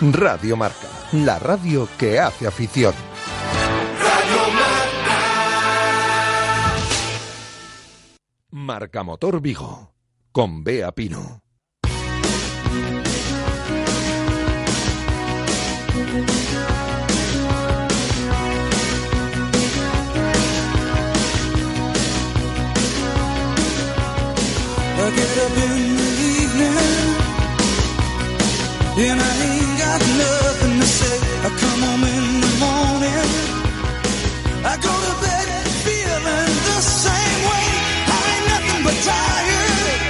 Radio Marca, la radio que hace afición. Marca Motor Vigo, con Bea Pino. I get up in the evening and I ain't got nothing to say. I come home in the morning. I go to bed feeling the same way. I ain't nothing but tired.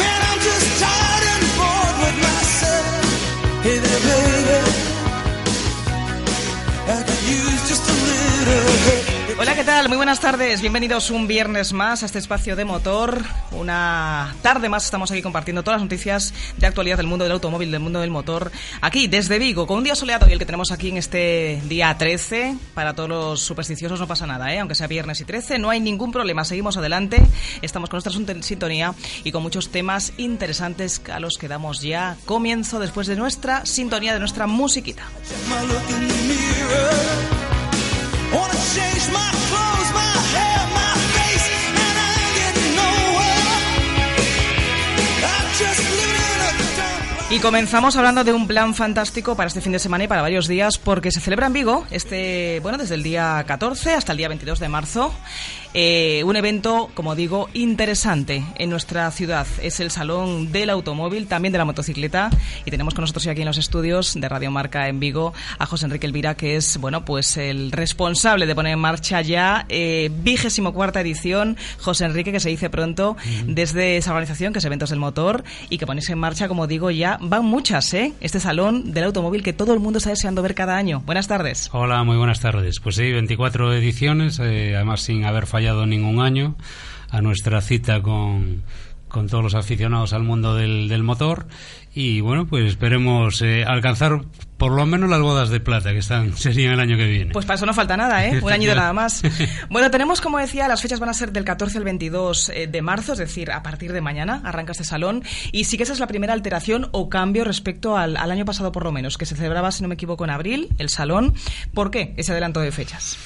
Man, I'm just tired and bored with myself. Hey there, baby. I could use just a little help. Hola, ¿qué tal? Muy buenas tardes. Bienvenidos un viernes más a este espacio de motor. Una tarde más estamos aquí compartiendo todas las noticias de actualidad del mundo del automóvil, del mundo del motor. Aquí, desde Vigo, con un día soleado y el que tenemos aquí en este día 13. Para todos los supersticiosos no pasa nada, ¿eh? aunque sea viernes y 13, no hay ningún problema. Seguimos adelante. Estamos con nuestra sintonía y con muchos temas interesantes a los que damos ya comienzo después de nuestra sintonía, de nuestra musiquita. Y comenzamos hablando de un plan fantástico para este fin de semana y para varios días, porque se celebra en Vigo, este, bueno, desde el día 14 hasta el día 22 de marzo, eh, un evento, como digo, interesante en nuestra ciudad. Es el Salón del Automóvil, también de la motocicleta, y tenemos con nosotros aquí en los estudios de Radio Marca en Vigo a José Enrique Elvira, que es, bueno, pues el responsable de poner en marcha ya vigésimo cuarta edición. José Enrique, que se dice pronto, desde esa organización, que es Eventos del Motor, y que ponéis en marcha, como digo, ya van muchas, ¿eh? Este Salón del Automóvil que todo el mundo está deseando ver cada año. Buenas tardes. Hola, muy buenas tardes. Pues sí, 24 ediciones, eh, además sin haber fallado ningún año a nuestra cita con, con todos los aficionados al mundo del, del motor. Y bueno, pues esperemos eh, alcanzar por lo menos las bodas de plata que están serían el año que viene. Pues para eso no falta nada, ¿eh? Un añito nada más. Bueno, tenemos, como decía, las fechas van a ser del 14 al 22 eh, de marzo, es decir, a partir de mañana arranca este salón. Y sí que esa es la primera alteración o cambio respecto al, al año pasado, por lo menos, que se celebraba, si no me equivoco, en abril, el salón. ¿Por qué ese adelanto de fechas?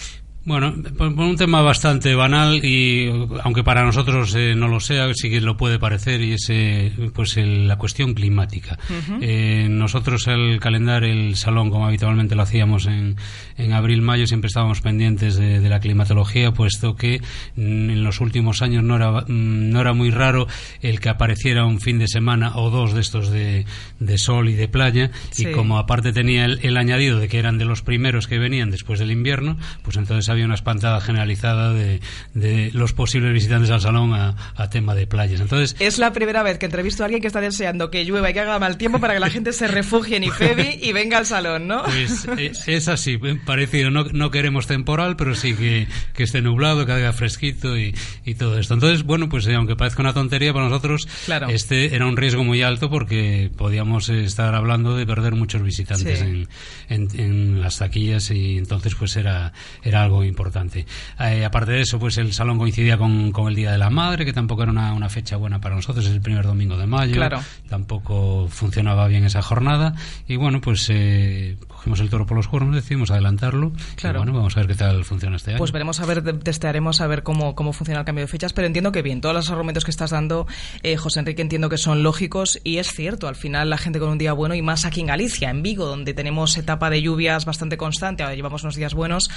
Bueno, por, un tema bastante banal y aunque para nosotros eh, no lo sea, sí que lo puede parecer y es eh, pues el- la cuestión climática. Eh, nosotros al calendar el salón, como habitualmente lo hacíamos en, en abril-mayo, siempre estábamos pendientes de, de la climatología, puesto que mm, en los últimos años no era, mm, no era muy raro el que apareciera un fin de semana o dos de estos de, de sol y de playa Sí. y como aparte tenía el, el añadido de que eran de los primeros que venían después del invierno, pues entonces había una espantada generalizada de, de los posibles visitantes al salón a, a tema de playas. Entonces, Es la primera vez que entrevisto a alguien que está deseando que llueva y que haga mal tiempo para que la gente se refugie en Ifebi y venga al salón, ¿no? pues, eh, es así, eh, parecido. No, no queremos temporal, pero sí que, que esté nublado, que haga fresquito y, y todo esto. Entonces, bueno, pues eh, aunque parezca una tontería, para nosotros Claro. este era un riesgo muy alto porque podíamos eh, estar hablando de perder muchos visitantes Sí. en, en, en las taquillas y entonces pues era, era algo importante. Eh, aparte de eso, pues el salón coincidía con, con el Día de la Madre, que tampoco era una, una fecha buena para nosotros, es el primer domingo de mayo. Claro. Tampoco funcionaba bien esa jornada y bueno, pues eh, cogimos el toro por los cuernos, decidimos adelantarlo. Claro. Y bueno, vamos a ver qué tal funciona este año. Pues veremos a ver, testearemos a ver cómo, cómo funciona el cambio de fechas, pero entiendo que bien, todos los argumentos que estás dando, eh, José Enrique, entiendo que son lógicos y es cierto, al final la gente con un día bueno y más aquí en Galicia, en Vigo, donde tenemos etapa de lluvias bastante constante, ahora llevamos unos días buenos,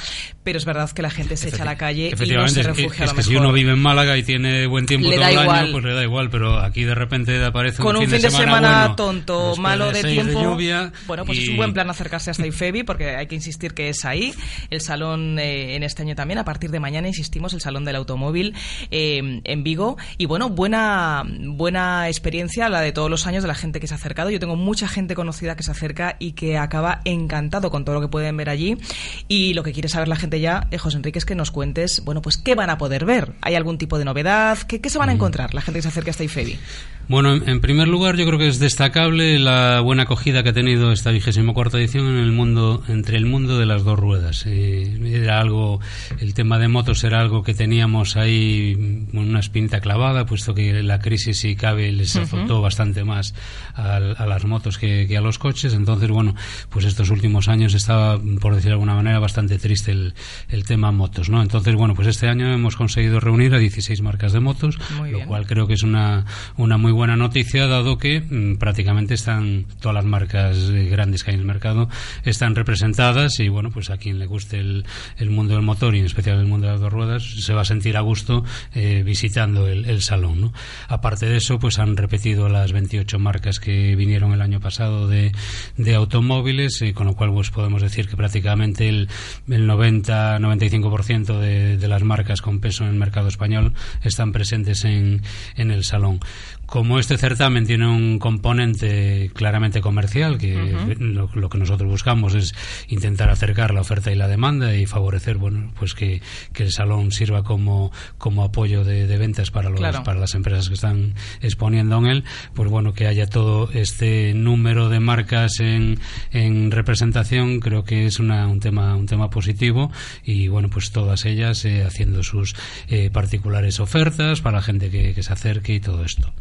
pero es verdad que la gente se echa a la calle y no se es que- refugia a es lo que si mejor. uno vive en Málaga y tiene buen tiempo Le todo el igual. año, pues le da igual, pero aquí de repente aparece con un fin, de semana, bueno, tonto, después malo de, seis tiempo. lluvia bueno, pues es y- un buen plan acercarse hasta IFEBI porque hay que insistir que es ahí. El salón eh, en este año también, a partir de mañana, insistimos, el salón del automóvil eh, en Vigo. Y bueno, buena, buena experiencia la de todos los años de la gente que se ha acercado. Yo tengo mucha gente conocida que se acerca y que acaba encantado con todo lo que pueden ver allí. Y lo que quiere saber la gente ya, eh, José Enrique, es que nos cuentes, bueno, pues qué van a poder ver. ¿Hay algún tipo de novedad? ¿Qué, qué se van a encontrar la gente que se acerque hasta IFEBI? Bueno, en, primer lugar, yo creo que es destacable la buena acogida que ha tenido esta vigésimo cuarta edición en el mundo, entre el mundo de las dos ruedas. Eh, era algo, el tema de motos era algo que teníamos ahí mm, una espinita clavada, puesto que la crisis, si cabe, les azotó bastante más al- a, las motos que, que a los coches. Entonces, bueno, pues estos últimos años estaba, por decir de alguna manera, bastante triste el, el tema motos, ¿no? Entonces, bueno, pues este año hemos conseguido reunir a 16 marcas de motos, Muy lo bien. cual creo que es una, una muy buena noticia, dado que mm, prácticamente están todas las marcas eh, grandes que hay en el mercado están representadas y bueno, pues a quien le guste el, el mundo del motor y en especial el mundo de las dos ruedas se va a sentir a gusto eh, visitando el, el salón. ¿no? Aparte de eso, pues han repetido las 28 marcas que vinieron el año pasado de, de automóviles, eh, con lo cual pues podemos decir que prácticamente el, el 90-95% de, de las marcas con peso en el mercado español están presentes en, en el salón. Este certamen tiene un componente claramente comercial, que lo, lo que nosotros buscamos es intentar acercar la oferta y la demanda y favorecer, bueno, pues que, que el salón sirva como, como apoyo de, de ventas para los, Claro. para las empresas que están exponiendo en él, pues bueno, que haya todo este número de marcas en, en representación, creo que es una, un tema, un tema positivo y bueno, pues todas ellas eh, haciendo sus eh, particulares ofertas para la gente que, que se acerque y todo esto.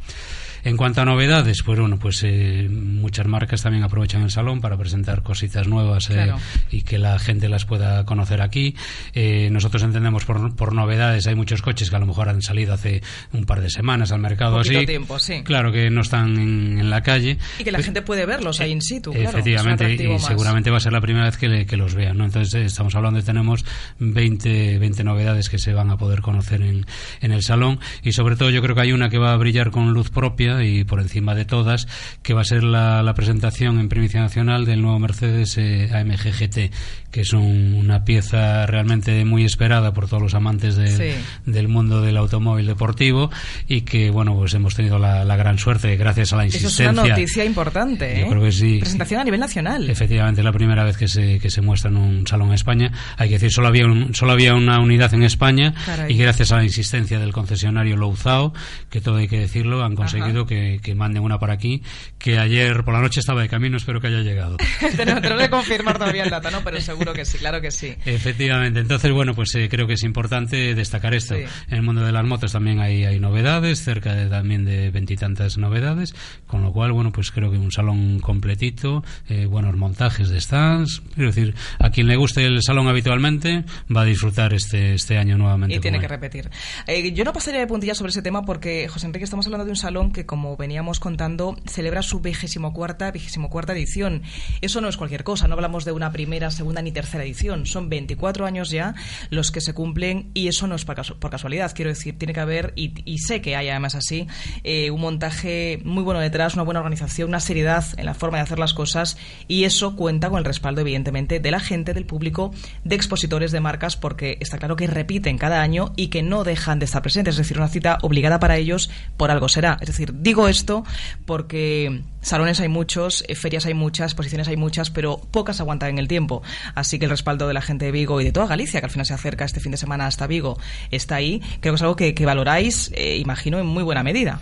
En cuanto a novedades, pues bueno, pues eh, muchas marcas también aprovechan el salón para presentar cositas nuevas eh, Claro. y que la gente las pueda conocer aquí. Eh, nosotros entendemos por, por novedades, hay muchos coches que a lo mejor han salido hace un par de semanas al mercado así. tiempo, sí. Claro que no están en, en la calle. Y que la gente puede verlos ahí in situ, claro. Efectivamente, y seguramente va a ser la primera vez que, le- que los vean. ¿no? Entonces, eh, estamos hablando de tenemos 20, 20 novedades que se van a poder conocer en, en el salón. Y sobre todo, yo creo que hay una que va a brillar con luz propia y por encima de todas, que va a ser la, la presentación en primicia nacional del nuevo Mercedes eh, AMG GT, que es un- una pieza realmente muy esperada por todos los amantes de- Sí. del mundo del automóvil deportivo y que, bueno, pues hemos tenido la, la gran suerte, gracias a la Eso es insistencia. una noticia importante, Yo ¿eh? creo que sí. Presentación a nivel nacional. Efectivamente, es la primera vez que se, que se muestra en un salón en España. Hay que decir, solo había, un- solo había una unidad en España Caray. y gracias a la insistencia del concesionario Louzao, que todo hay que decirlo, han conseguido que, que manden una para aquí, que ayer por la noche estaba de camino, espero que haya llegado. tenemos, que confirmar todavía el dato, ¿no? Pero seguro que sí, claro que sí. Efectivamente, entonces bueno, pues eh, creo que es importante destacar esto. Sí. En el mundo de las motos también hay, hay novedades, cerca de también de veintitantas novedades, con lo cual bueno, pues creo que un salón completito, eh, buenos montajes de stands, quiero decir, a quien le guste el salón habitualmente va a disfrutar este este año nuevamente. Y tiene que él. repetir. Eh, yo no pasaré de puntilla sobre ese tema porque, José Enrique, estamos hablando de un salón que, como veníamos contando, celebra su vigésimo cuarta, vigésimo cuarta edición. Eso no es cualquier cosa, no hablamos de una primera, segunda ni tercera edición. Son 24 años ya los que se cumplen y eso no es por, casu- por casualidad. Quiero decir, tiene que haber, y, y sé que hay además así, eh, un montaje muy bueno detrás, una buena organización, una seriedad en la forma de hacer las cosas y eso cuenta con el respaldo, evidentemente, de la gente, del público, de expositores de marcas, porque está claro que repiten cada año y que no dejan de estar presentes. Es decir, una cita obligada para ellos por algo será. Es decir, digo esto porque salones hay muchos, eh, ferias hay muchas, exposiciones hay muchas, pero pocas aguantan en el tiempo. Así que el respaldo de la gente de Vigo y de toda Galicia, que al final se acerca este fin de semana hasta Vigo, está ahí. Creo que es algo que, que valoráis, eh, imagino, en muy buena medida.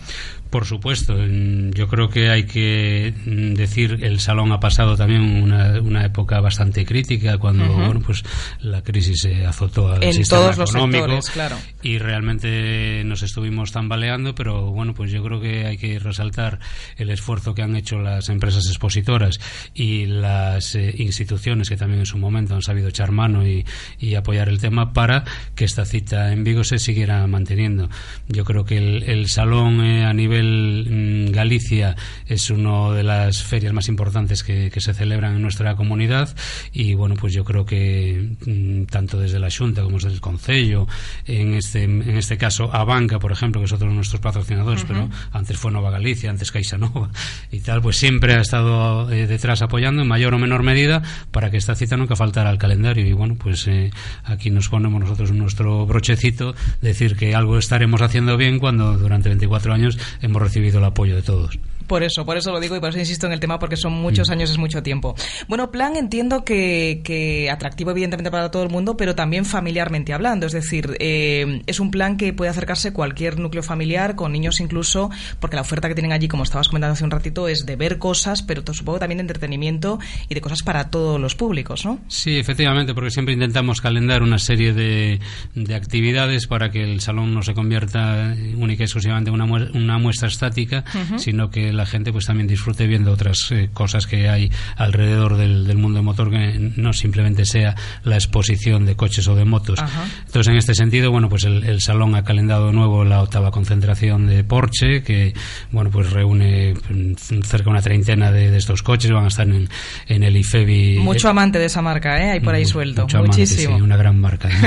Por supuesto, yo creo que hay que mm, decir el salón ha pasado también una, una época bastante crítica cuando bueno pues la crisis se azotó al En sistema todos los económico sectores, claro. y realmente nos estuvimos tambaleando, pero bueno pues yo creo que hay que resaltar el esfuerzo que han hecho las empresas expositoras y las eh, instituciones que también en su momento han sabido echar mano y, y apoyar el tema para que esta cita en Vigo se siguiera manteniendo. Yo creo que el, el salón eh, a nivel mm, Galicia es una de las ferias más importantes que, se celebran en nuestra comunidad. Y bueno, pues yo creo que mm, tanto desde la Junta como desde el Concello, en este, en este caso a Banca, por ejemplo, que es otro de nuestros patrocinadores, pero antes fue Nova Galicia, antes Caixa Nova y tal, pues siempre ha estado eh, detrás apoyando en mayor o menor medida para que esta cita nunca faltara al calendario. Y bueno, pues eh, aquí nos ponemos nosotros nuestro brochecito, decir que algo estaremos haciendo bien cuando durante 24 años hemos recibido el apoyo de todos. Por eso, por eso lo digo y por eso insisto en el tema, porque son muchos mm. años, es mucho tiempo. Bueno, plan entiendo que, que atractivo evidentemente para todo el mundo, pero también familiarmente hablando. Es decir, eh, es un plan que puede acercarse cualquier núcleo familiar, con niños incluso, porque la oferta que tienen allí, como estabas comentando hace un ratito, es de ver cosas, pero supongo también de entretenimiento y de cosas para todos los públicos, ¿no? Sí, efectivamente, porque siempre intentamos calendar una serie de, de actividades para que el salón no se convierta única y exclusivamente en una, una muestra estática, sino que la gente pues también disfrute viendo otras eh, cosas que hay alrededor del, del, mundo motor que no simplemente sea la exposición de coches o de motos. Entonces, en este sentido, bueno, pues el, salón ha calendado de nuevo la octava concentración de Porsche, que, bueno, pues reúne mm, cerca de una treintena de, estos coches, van a estar en, en el IFEBI. Mucho amante de esa marca, ¿eh? Hay por ahí suelto. Muchísimo. una gran marca.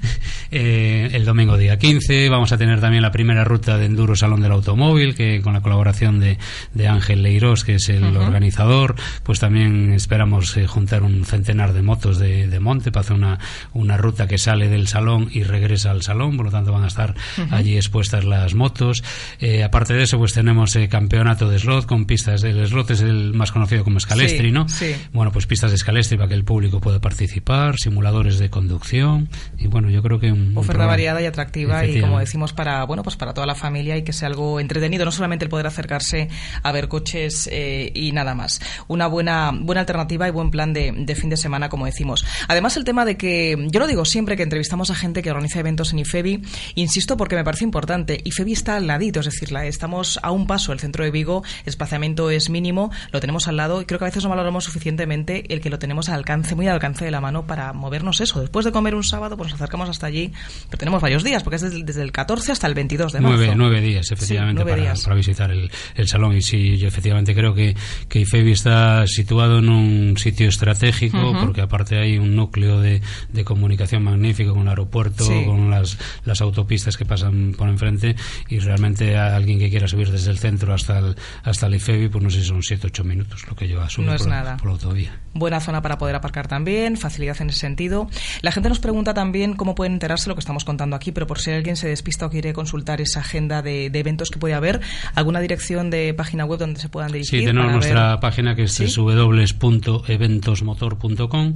eh, el domingo día 15 vamos a tener también la primera ruta de Enduro Salón del Automóvil, que con la colaboración de de, Ángel Leirós, que es el organizador, pues también esperamos eh, juntar un centenar de motos de, monte para hacer una, una ruta que sale del salón y regresa al salón, por lo tanto van a estar allí expuestas las motos. Eh, aparte de eso, pues tenemos el eh, campeonato de slot con pistas. El slot es el más conocido como escalestri, ¿no? Bueno, pues pistas de escalestri para que el público pueda participar, simuladores de conducción y bueno, yo creo que un, oferta variada y atractiva y como decimos para bueno pues para toda la familia y que sea algo entretenido, no solamente el poder acercarse a ver coches eh, y nada más. Una buena, buena alternativa y buen plan de, fin de semana, como decimos. Además, el tema de que, yo lo digo siempre que entrevistamos a gente que organiza eventos en IFEBI, insisto porque me parece importante. IFEBI está al ladito, es decir, estamos a un paso del centro de Vigo, el espaciamiento es mínimo, lo tenemos al lado y creo que a veces no valoramos suficientemente el que lo tenemos al alcance, muy al alcance de la mano para movernos eso. Después de comer un sábado, pues nos acercamos hasta allí, pero tenemos varios días, porque es desde, el 14 hasta el 22 de marzo. Nueve, días, efectivamente, para, visitar el, el salón. Y sí, yo efectivamente creo que, que IFEBI está situado en un sitio estratégico, porque aparte hay un núcleo de, de comunicación magnífico con el aeropuerto, con las, las autopistas que pasan por enfrente, y realmente a alguien que quiera subir desde el centro hasta el, hasta el IFEBI, pues no sé si son 7-8 minutos lo que lleva a subir no es por, nada. por la autovía. Buena zona para poder aparcar también, facilidad en ese sentido. La gente nos pregunta también cómo pueden enterarse de lo que estamos contando aquí, pero por si alguien se despista o quiere consultar esa agenda de, de eventos que puede haber, alguna dirección de página web donde se puedan dirigir. Sí, tenemos nuestra página que es ¿Sí? www.eventosmotor.com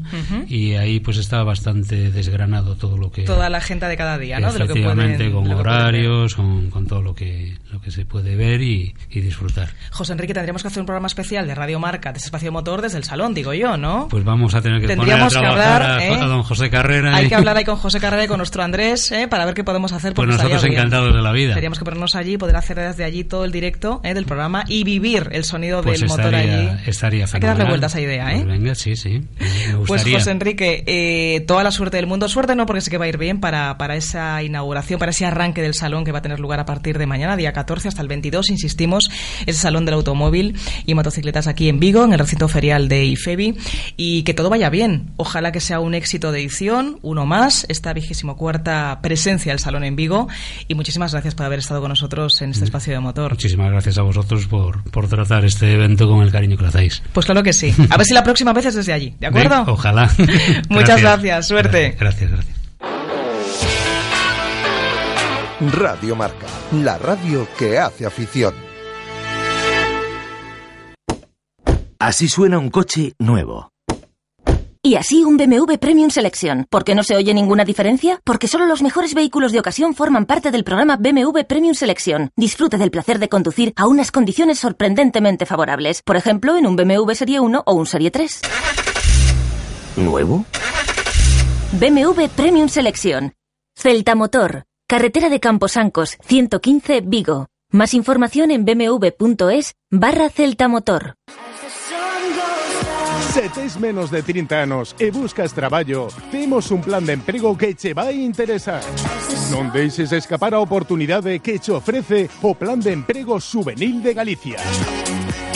y ahí pues está bastante desgranado todo lo que... Toda la agenda de cada día, ¿no? Efectivamente, con horarios, con, con, todo lo que, lo que se puede ver y, y, disfrutar. José Enrique, tendríamos que hacer un programa especial de Radio Marca, de espacio motor, desde el salón, digo yo, ¿no? Pues vamos a tener que Tendríamos poner a, que hablar, a, don José Carrera. Hay que hablar ahí con José Carrera y con nuestro Andrés, ¿eh? Para ver qué podemos hacer. Pues nosotros encantados de la vida. Tendríamos que ponernos allí, poder hacer desde allí todo el directo ¿eh? del programa y vivir el sonido pues del motor allí. Estaría Hay que darle vuelta a esa idea, ¿eh? Pues venga, sí, sí. Me pues José Enrique, eh, toda la suerte del mundo. Suerte no, porque sé que va a ir bien para, para esa inauguración, para ese arranque del salón que va a tener lugar a partir de mañana, día 14 hasta el 22, insistimos, ese salón del automóvil y motocicletas aquí en Vigo, en el recinto ferial de IFEBI, y que todo vaya bien. Ojalá que sea un éxito de edición, uno más, esta vigésimo cuarta presencia del salón en Vigo, y muchísimas gracias por haber estado con nosotros en este mm. espacio de motor. Muchísimas gracias a vosotros por, por tratar este evento con el cariño que lo hacéis. Pues claro que sí. A ver si la próxima vez es desde allí, ¿de acuerdo? ojalá. Muchas gracias, suerte. Gracias, gracias. Radio Marca, la radio que hace afición. Así suena un coche nuevo. Y así un BMW Premium Selection. ¿Por qué no se oye ninguna diferencia? Porque solo los mejores vehículos de ocasión forman parte del programa BMW Premium Selection. Disfrute del placer de conducir a unas condiciones sorprendentemente favorables. Por ejemplo, en un BMW Serie 1 o un Serie 3. ¿Nuevo? BMW Premium Selection. Celta Motor. Carretera de Camposancos, 115 Vigo. Más información en bmw.es barra Celta Motor. Se tes menos de 30 anos e buscas traballo, temos un plan de emprego que che vai interesar. Non deixes escapar a oportunidade que che ofrece o Plan de Emprego Juvenil de Galicia.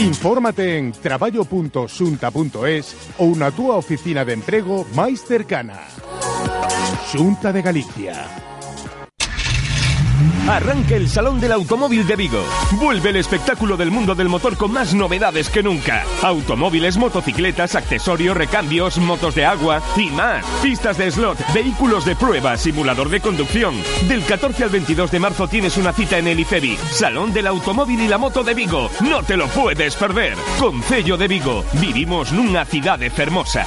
Infórmate en traballo.xunta.es ou na túa oficina de emprego máis cercana. Xunta de Galicia Arranca el Salón del Automóvil de Vigo. Vuelve el espectáculo del mundo del motor con más novedades que nunca. Automóviles, motocicletas, accesorios, recambios, motos de agua y más. Pistas de slot, vehículos de prueba, simulador de conducción. Del 14 al 22 de marzo tienes una cita en el IFEBI. Salón del Automóvil y la Moto de Vigo. No te lo puedes perder. Concello de Vigo. Vivimos nunha cidade fermosa.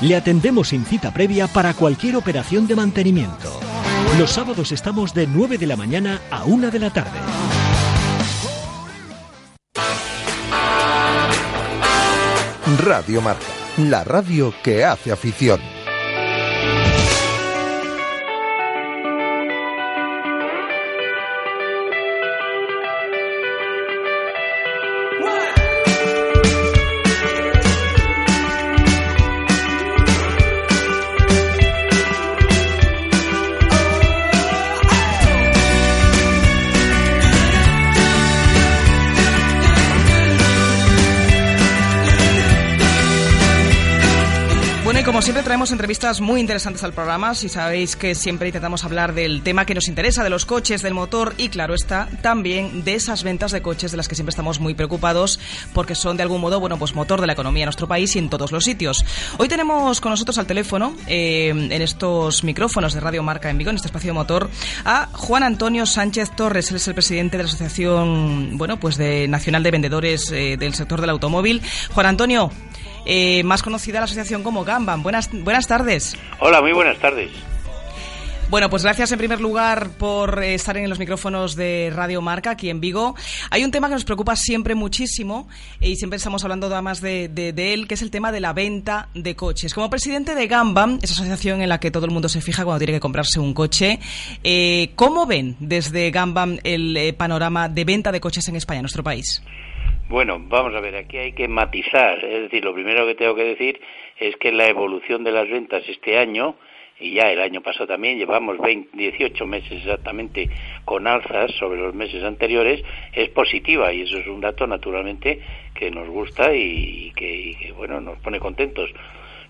Le atendemos sin cita previa para cualquier operación de mantenimiento. Los sábados estamos de 9 de la mañana a 1 de la tarde. Radio Marca, la radio que hace afición. Siempre traemos entrevistas muy interesantes al programa. Si sabéis que siempre intentamos hablar del tema que nos interesa, de los coches, del motor y, claro está, también de esas ventas de coches de las que siempre estamos muy preocupados porque son de algún modo, bueno, pues motor de la economía en nuestro país y en todos los sitios. Hoy tenemos con nosotros al teléfono, eh, en estos micrófonos de Radio Marca en Vigo, en este espacio de motor, a Juan Antonio Sánchez Torres. Él es el presidente de la Asociación, bueno, pues de Nacional de Vendedores eh, del sector del automóvil. Juan Antonio, eh, más conocida la asociación como Gambam. Buenas, buenas tardes. Hola, muy buenas tardes. Bueno, pues gracias en primer lugar por eh, estar en los micrófonos de Radio Marca aquí en Vigo. Hay un tema que nos preocupa siempre muchísimo eh, y siempre estamos hablando además de, de, de, él, que es el tema de la venta de coches. Como presidente de Gambam, esa asociación en la que todo el mundo se fija cuando tiene que comprarse un coche, eh, ¿cómo ven desde Gambam el eh, panorama de venta de coches en España, en nuestro país? Bueno, vamos a ver, aquí hay que matizar. Es decir, lo primero que tengo que decir es que la evolución de las ventas este año, y ya el año pasado también, llevamos 20, 18 meses exactamente con alzas sobre los meses anteriores, es positiva y eso es un dato naturalmente que nos gusta y que, y que bueno, nos pone contentos.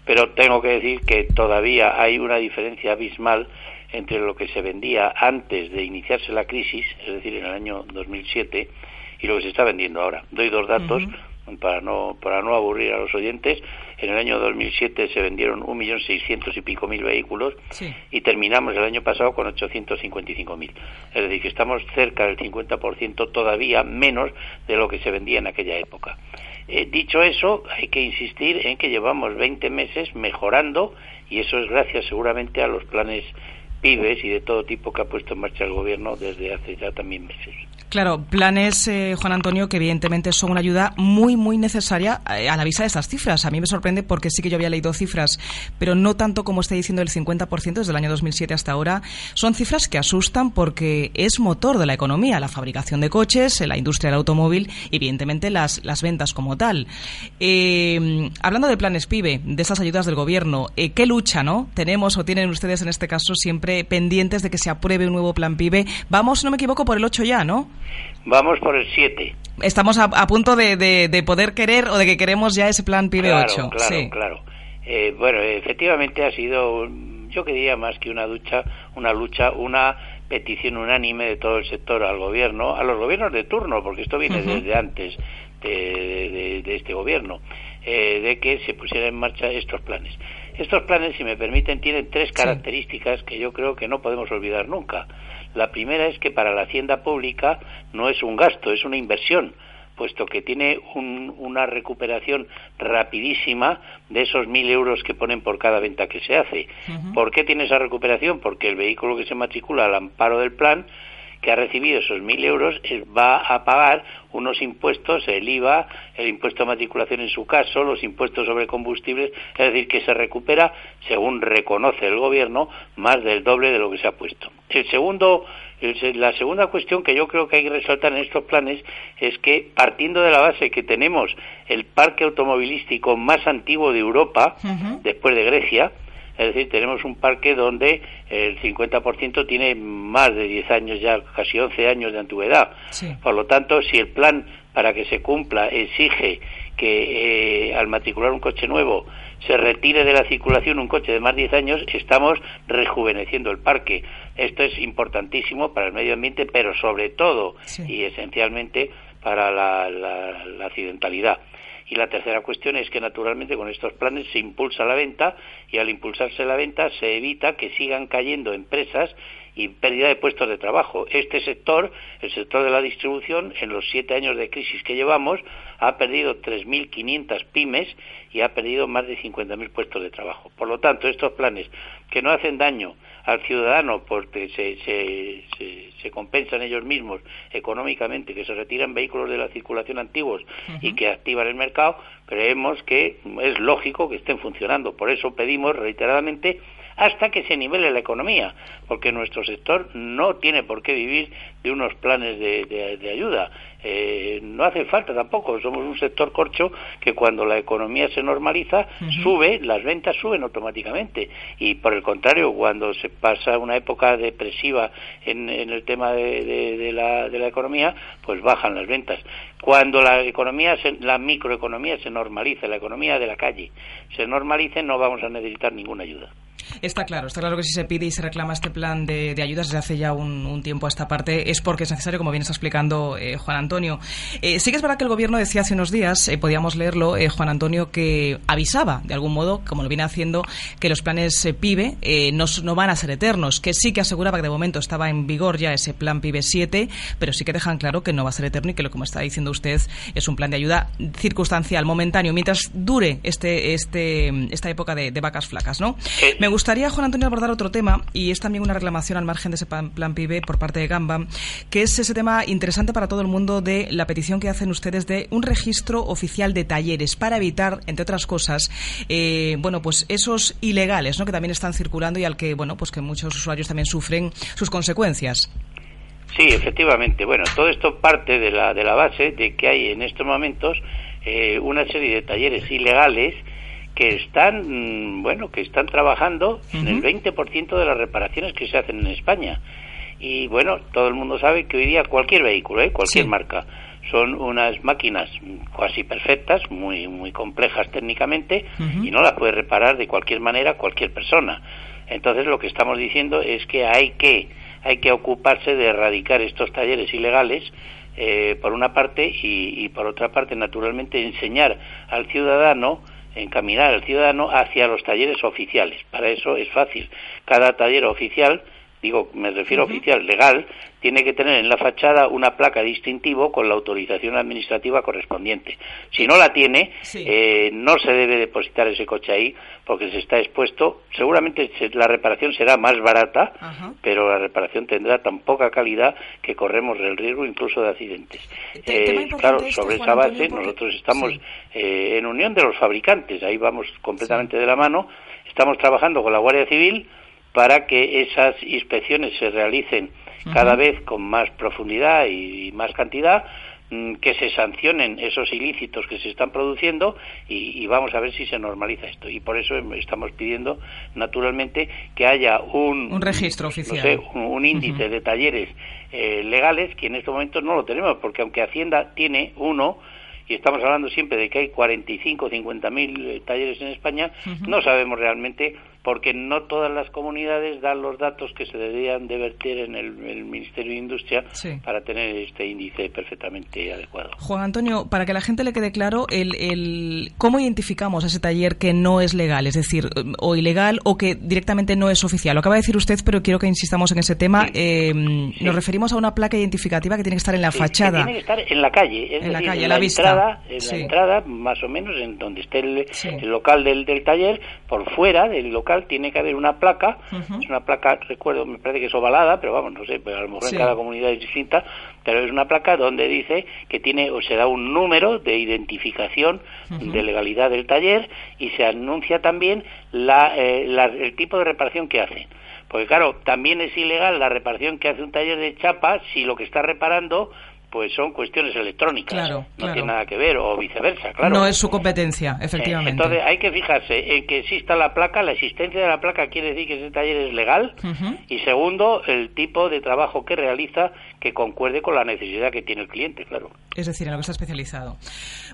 Pero tengo que decir que todavía hay una diferencia abismal entre lo que se vendía antes de iniciarse la crisis, es decir, en el año 2007, y lo que se está vendiendo ahora. Doy dos datos uh -huh. para no para no aburrir a los oyentes. En el año 2007 se vendieron un millón seiscientos y pico mil vehículos sí. y terminamos el año pasado con 855.000. Es decir, que estamos cerca del 50% todavía menos de lo que se vendía en aquella época. Eh, dicho eso, hay que insistir en que llevamos 20 meses mejorando y eso es gracias seguramente a los planes pibes y de todo tipo que ha puesto en marcha el gobierno desde hace ya también meses. Claro, planes, eh, Juan Antonio, que evidentemente son una ayuda muy, muy necesaria eh, a la vista de estas cifras. A mí me sorprende porque sí que yo había leído cifras, pero no tanto como está diciendo el 50% desde el año 2007 hasta ahora. Son cifras que asustan porque es motor de la economía, la fabricación de coches, la industria del automóvil y evidentemente las, las ventas como tal. Eh, hablando de planes PIBE, de estas ayudas del gobierno, eh, ¿qué lucha no tenemos o tienen ustedes en este caso siempre pendientes de que se apruebe un nuevo plan PIBE? Vamos, no me equivoco, por el 8 ya, ¿no? Vamos por el 7. Estamos a, a punto de, de, de, poder querer o de que queremos ya ese plan PIBE claro, 8. Claro, sí. claro. Eh, bueno, efectivamente ha sido, yo quería más que una ducha, una lucha, una petición unánime de todo el sector al gobierno, a los gobiernos de turno, porque esto viene uh -huh. desde antes de, de, de este gobierno, eh, de que se pusieran en marcha estos planes. Estos planes, si me permiten, tienen tres características que yo creo que no podemos olvidar nunca. La primera es que para la hacienda pública no es un gasto, es una inversión, puesto que tiene una recuperación rapidísima de esos mil euros que ponen por cada venta que se hace. ¿Por qué tiene esa recuperación? Porque el vehículo que se matricula al amparo del plan que ha recibido esos mil euros va a pagar unos impuestos, el IVA, el impuesto de matriculación en su caso, los impuestos sobre combustibles, es decir, que se recupera, según reconoce el gobierno, más del doble de lo que se ha puesto. El segundo, la segunda cuestión que yo creo que hay que resaltar en estos planes es que, partiendo de la base que tenemos el parque automovilístico más antiguo de Europa, después de Grecia, es decir, tenemos un parque donde el 50% tiene más de 10 años ya, casi 11 años de antigüedad. Por lo tanto, si el plan para que se cumpla exige que eh, al matricular un coche nuevo se retire de la circulación un coche de más de 10 años, estamos rejuveneciendo el parque. Esto es importantísimo para el medio ambiente, pero sobre todo y esencialmente para la accidentalidad. Y la tercera cuestión es que naturalmente con estos planes se impulsa la venta y al impulsarse la venta se evita que sigan cayendo empresas y pérdida de puestos de trabajo. Este sector, el sector de la distribución, en los siete años de crisis que llevamos, ha perdido 3.500 pymes y ha perdido más de 50.000 puestos de trabajo. Por lo tanto, estos planes que no hacen daño al ciudadano porque se, se, se, compensan ellos mismos económicamente, que se retiran vehículos de la circulación antiguos y que activan el mercado, creemos que es lógico que estén funcionando. Por eso pedimos reiteradamente hasta que se nivele la economía, porque nuestro sector no tiene por qué vivir de unos planes de, de, ayuda. Eh, no hace falta tampoco, somos un sector corcho que cuando la economía se normaliza, sube, las ventas suben automáticamente. Y por el contrario, cuando se pasa una época depresiva en, el tema de, la, de la economía, pues bajan las ventas. Cuando la economía, la microeconomía se normalice, la economía de la calle se normalice, no vamos a necesitar ninguna ayuda. Está claro, está claro que si se pide y se reclama este plan de, ayudas desde hace ya un, tiempo a esta parte es porque es necesario, como bien está explicando eh, Juan Antonio. Eh, sí que es verdad que el Gobierno decía hace unos días, eh, podíamos leerlo, Juan Antonio, que avisaba, de algún modo, como lo viene haciendo, que los planes PIBE no, no, van a ser eternos, que sí que aseguraba que de momento estaba en vigor ya ese plan PIBE 7, pero sí que dejan claro que no va a ser eterno y que lo como está diciendo usted es un plan de ayuda circunstancial, momentáneo, mientras dure este, este, esta época de, vacas flacas, ¿no? Gustaría, Juan Antonio, abordar otro tema, y es también una reclamación al margen de ese plan, PIB por parte de Gamba, que es ese tema interesante para todo el mundo de la petición que hacen ustedes de un registro oficial de talleres para evitar, entre otras cosas, eh, bueno, pues esos ilegales, ¿no? Que también están circulando y al que, bueno, pues que muchos usuarios también sufren sus consecuencias. Sí, efectivamente. Bueno, todo esto parte de la, de la base de que hay en estos momentos eh, una serie de talleres ilegales que están, mm, bueno, que están trabajando en el 20% de las reparaciones que se hacen en España. Y bueno, todo el mundo sabe que hoy día cualquier vehículo, ¿eh? cualquier marca, son unas máquinas casi perfectas, muy muy complejas técnicamente y no las puede reparar de cualquier manera cualquier persona. Entonces lo que estamos diciendo es que hay que hay que ocuparse de erradicar estos talleres ilegales eh, por una parte y, y por otra parte naturalmente enseñar al ciudadano encaminar al ciudadano hacia los talleres oficiales. Para eso es fácil. Cada taller oficial, digo, me refiero a oficial legal, tiene que tener en la fachada una placa distintivo con la autorización administrativa correspondiente. Si no la tiene, eh, no se debe depositar ese coche ahí porque se está expuesto. Seguramente la reparación será más barata, pero la reparación tendrá tan poca calidad que corremos el riesgo incluso de accidentes. Eh, claro, sobre esa base nosotros estamos eh, en unión de los fabricantes, ahí vamos completamente de la mano. Estamos trabajando con la Guardia Civil para que esas inspecciones se realicen cada vez con más profundidad y más cantidad mm, que se sancionen esos ilícitos que se están produciendo y, vamos a ver si se normaliza esto. Y por eso estamos pidiendo, naturalmente, que haya un, registro oficial, un, índice de talleres eh, legales que en estos momentos no lo tenemos, porque aunque Hacienda tiene uno, y estamos hablando siempre de que hay 45 o 50 mil eh, talleres en España, no sabemos realmente porque no todas las comunidades dan los datos que se deberían de vertir en el, el Ministerio de Industria Sí. para tener este índice perfectamente adecuado. Juan Antonio, para que la gente le quede claro, el, el, ¿cómo identificamos a ese taller que no es legal? Es decir, o ilegal o que directamente no es oficial. Lo acaba de decir usted, pero quiero que insistamos en ese tema. Eh, Nos referimos a una placa identificativa que tiene que estar en la que fachada. tiene que estar en la calle, es En la calle, en la la, vista. entrada, en Sí. la entrada, más o menos en donde esté el, el local del, del taller, por fuera del local tiene que haber una placa, es una placa, recuerdo, me parece que es ovalada, pero vamos, no sé, pero a lo mejor Sí. en cada comunidad es distinta, pero es una placa donde dice que tiene o se da un número de identificación de legalidad del taller y se anuncia también la, eh, la- el tipo de reparación que hacen. Porque claro, también es ilegal la reparación que hace un taller de chapa si lo que está reparando pues son cuestiones electrónicas. Claro, no claro. tiene nada que ver o viceversa, claro. No es su competencia, Eh, efectivamente. Entonces hay que fijarse en que exista la placa, la existencia de la placa quiere decir que ese taller es legal y segundo, el tipo de trabajo que realiza que concuerde con la necesidad que tiene el cliente, claro. Es decir, en lo que está especializado.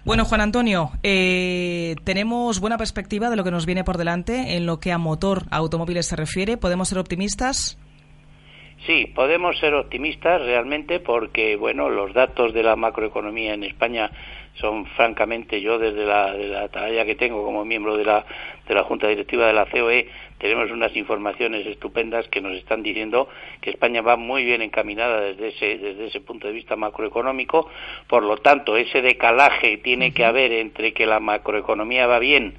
Bueno, Juan Antonio, eh, tenemos buena perspectiva de lo que nos viene por delante en lo que a motor a automóviles se refiere. ¿Podemos ser optimistas? Sí, podemos ser optimistas realmente porque, bueno, los datos de la macroeconomía en España son francamente, yo desde la, de la tarea que tengo como miembro de la, de la Junta Directiva de la COE, tenemos unas informaciones estupendas que nos están diciendo que España va muy bien encaminada desde ese, desde ese punto de vista macroeconómico, por lo tanto, ese decalaje tiene que haber entre que la macroeconomía va bien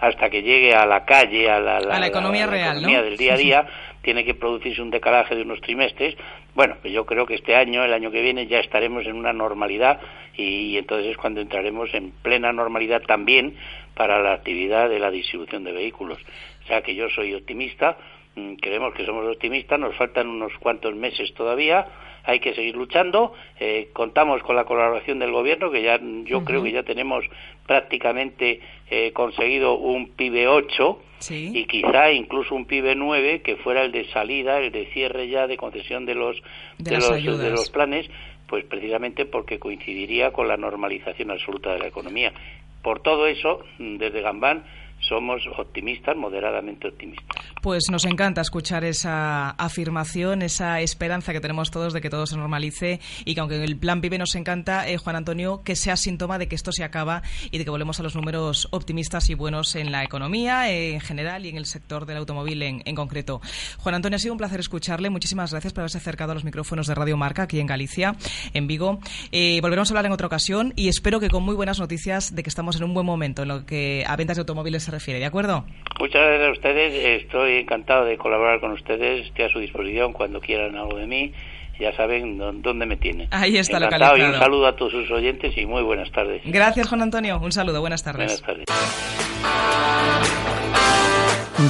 hasta que llegue a la calle, a la, A la economía real, economía ¿no? del día a día, tiene que producirse un decalaje de unos trimestres. Bueno, pues yo creo que este año, el año que viene, ya estaremos en una normalidad y, entonces es cuando entraremos en plena normalidad también para la actividad de la distribución de vehículos. O sea que yo soy optimista, mm, creemos que somos optimistas, nos faltan unos cuantos meses todavía, hay que seguir luchando, eh, contamos con la colaboración del gobierno, que ya yo creo que ya tenemos prácticamente eh, conseguido un PIB 8, Sí. y quizá incluso un PIB 9 que fuera el de salida, el de cierre ya de concesión de los De de, los, de los planes, pues precisamente porque coincidiría con la normalización absoluta de la economía. Por todo eso, mm, desde Gambán somos optimistas, moderadamente optimistas. Pues nos encanta escuchar esa afirmación, esa esperanza que tenemos todos de que todo se normalice y que aunque el plan PIB nos encanta, eh, Juan Antonio, que sea síntoma de que esto se acaba y de que volvemos a los números optimistas y buenos en la economía eh, en general y en el sector del automóvil en, en concreto. Juan Antonio, ha sido un placer escucharle. Muchísimas gracias por haberse acercado a los micrófonos de Radio Marca aquí en Galicia, en Vigo. Eh, volveremos a hablar en otra ocasión y espero que con muy buenas noticias de que estamos en un buen momento en lo que a ventas de automóviles se refiere. ¿De acuerdo? Muchas gracias a ustedes, estoy encantado de colaborar con ustedes, estoy a su disposición cuando quieran algo de mí, ya saben dó- dónde me tienen. Ahí está Encantado y un localizado. saludo a todos sus oyentes y muy buenas tardes. Gracias, Juan Antonio. Un saludo. Buenas tardes. Buenas tardes.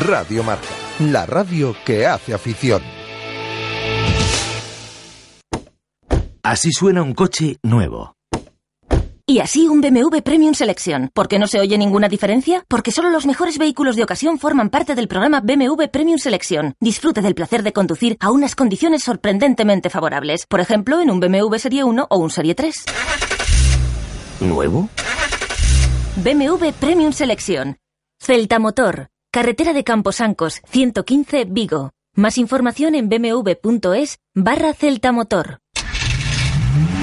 Radio Marca, la radio que hace afición. Así suena un coche nuevo. Y así un BMW Premium Selección. ¿Por qué no se oye ninguna diferencia? Porque solo los mejores vehículos de ocasión forman parte del programa BMW Premium Selección. Disfrute del placer de conducir a unas condiciones sorprendentemente favorables. Por ejemplo, en un BMW Serie 1 o un Serie 3. ¿Nuevo? BMW Premium Selección. Celta Motor. Carretera de Camposancos, 115 Vigo. Más información en bmw.es barra Celta Motor.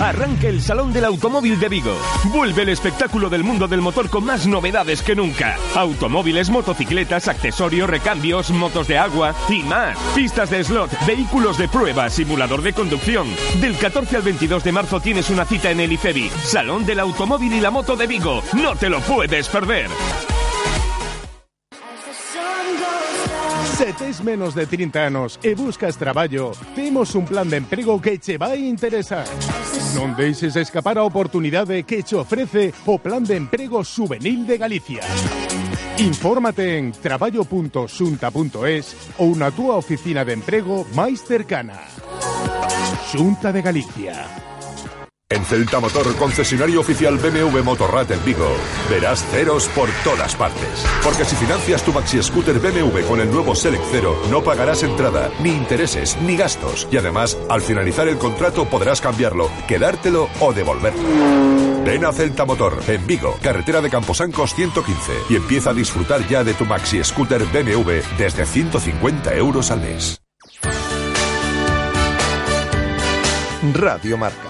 Arranca el Salón del Automóvil de Vigo. Vuelve el espectáculo del mundo del motor con más novedades que nunca. Automóviles, motocicletas, accesorios, recambios, motos de agua y más. Pistas de slot, vehículos de prueba, simulador de conducción. Del 14 al 22 de marzo tienes una cita en el IFEBI. Salón del Automóvil y la Moto de Vigo. No te lo puedes perder. Se tes menos de 30 anos e buscas traballo, temos un plan de emprego que che vai interesar. Non deixes escapar a oportunidade que che ofrece o Plan de Emprego Juvenil de Galicia. Infórmate en traballo.xunta.es ou na túa oficina de emprego máis cercana. Xunta de Galicia En Celta Motor, concesionario oficial BMW Motorrad en Vigo, verás ceros por todas partes. Porque si financias tu maxi scooter BMW con el nuevo Select Cero, no pagarás entrada, ni intereses, ni gastos. Y además, al finalizar el contrato podrás cambiarlo, quedártelo o devolverlo. Ven a Celta Motor, en Vigo, carretera de Camposancos 115, y empieza a disfrutar ya de tu maxi scooter BMW desde 150 euros al mes. Radio Marca,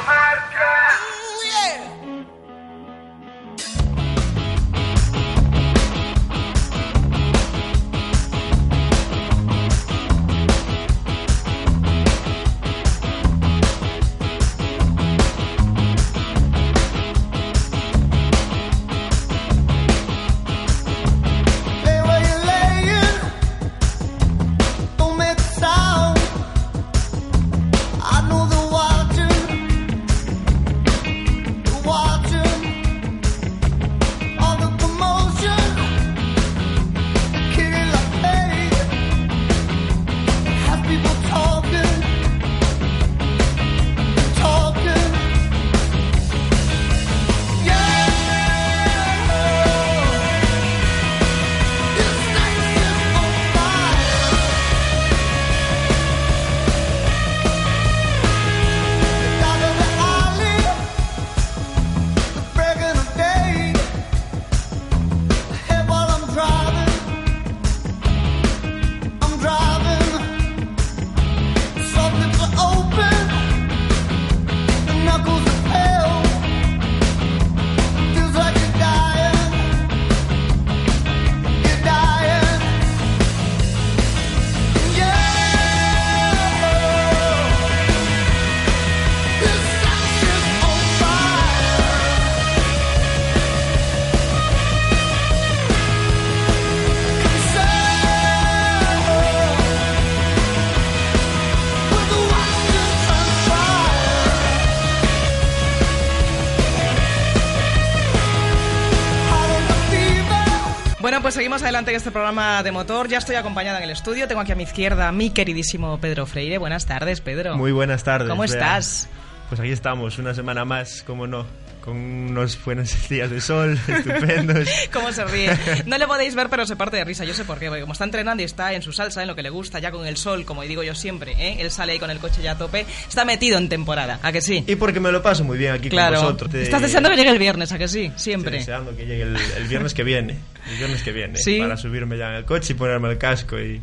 Bueno, pues seguimos adelante en este programa de motor. Ya estoy acompañada en el estudio. Tengo aquí a mi izquierda a mi queridísimo Pedro Freire. Buenas tardes, Pedro. Muy buenas tardes. ¿Cómo Bea. estás? Pues aquí estamos, una semana más, como no, con unos buenos días de sol, estupendos. ¿Cómo se ríe? No le podéis ver, pero se parte de risa. Yo sé por qué. Porque como está entrenando y está en su salsa, en lo que le gusta, ya con el sol, como digo yo siempre, ¿eh? él sale ahí con el coche ya a tope. Está metido en temporada, ¿a que sí? Y porque me lo paso muy bien aquí Claro. con vosotros. Te- Estás deseando que llegue el viernes, ¿a que sí? Siempre. Estoy deseando que llegue el, el viernes que viene, el viernes que viene, Sí. para subirme ya en el coche y ponerme el casco y...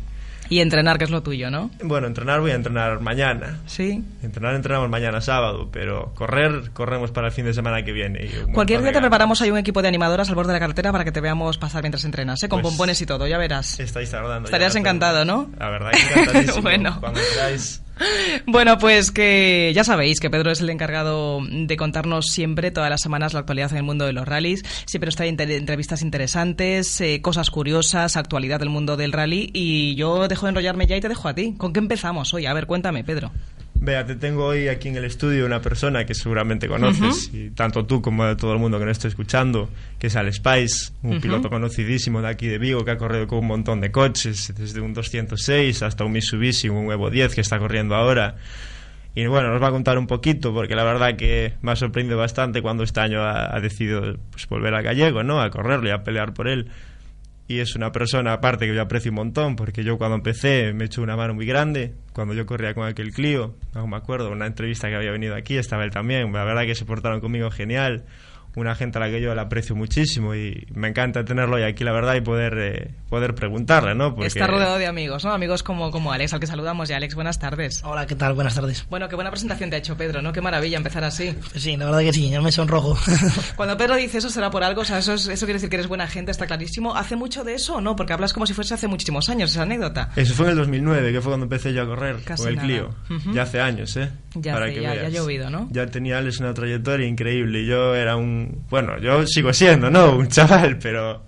Y entrenar, que es lo tuyo, ¿no? Bueno, entrenar voy a entrenar mañana. Sí. Entrenar entrenamos mañana sábado, pero correr, corremos para el fin de semana que viene. Cualquier día te preparamos ahí un equipo de animadoras al borde de la carretera para que te veamos pasar mientras entrenas, ¿eh? Con Pues- pompones y todo, ya verás. Estáis tardando. Estarías encantado, ¿no? La verdad encantadísimo. Bueno. Cuando queráis. Bueno, pues que ya sabéis que Pedro es el encargado de contarnos siempre, todas las semanas, la actualidad en el mundo de los rallies. Siempre trae inter- entrevistas interesantes, eh, cosas curiosas, actualidad del mundo del rally. Y yo dejo de enrollarme ya y te dejo a ti. ¿Con qué empezamos hoy? A ver, cuéntame, Pedro. Vea, te tengo hoy aquí en el estudio una persona que seguramente conoces, y tanto tú como todo el mundo que nos está escuchando, que es Al Spice, un piloto conocidísimo de aquí de Vigo que ha corrido con un montón de coches, desde un 206 hasta un Mitsubishi, un Evo 10 que está corriendo ahora. Y bueno, nos va a contar un poquito, porque la verdad que me ha sorprendido bastante cuando este año ha, ha decidido pues, volver a Gallego, ¿no? A correrlo y a pelear por él. Y es una persona, aparte, que yo aprecio un montón, porque yo cuando empecé me echó una mano muy grande. Cuando yo corría con aquel Clio, aún me acuerdo, una entrevista que había venido aquí, estaba él también. La verdad que se portaron conmigo genial. Una gente a la que yo le aprecio muchísimo y me encanta tenerlo hoy aquí, la verdad, y poder, eh, poder preguntarle, ¿no? Porque- Está rodeado de amigos, ¿no? Amigos como, como Alex, al que saludamos. Y Alex, buenas tardes. Hola, ¿qué tal? Buenas tardes. Bueno, qué buena presentación te ha hecho Pedro, ¿no? Qué maravilla empezar así. Sí, la verdad que sí, yo me sonrojo. Cuando Pedro dice eso será por algo, o sea, eso, es- eso quiere decir que eres buena gente, está clarísimo. ¿Hace mucho de eso o no? Porque hablas como si fuese hace muchísimos años, esa anécdota. Eso fue en el 2009, que fue cuando empecé yo a correr Casi con el nada. Clio. Ya hace años, ¿eh? Ya Para hace- que ya- ya ha llovido, ¿no? Ya tenía Alex una trayectoria increíble. y Yo era un... Bueno, yo sigo siendo, ¿no? Un chaval, pero...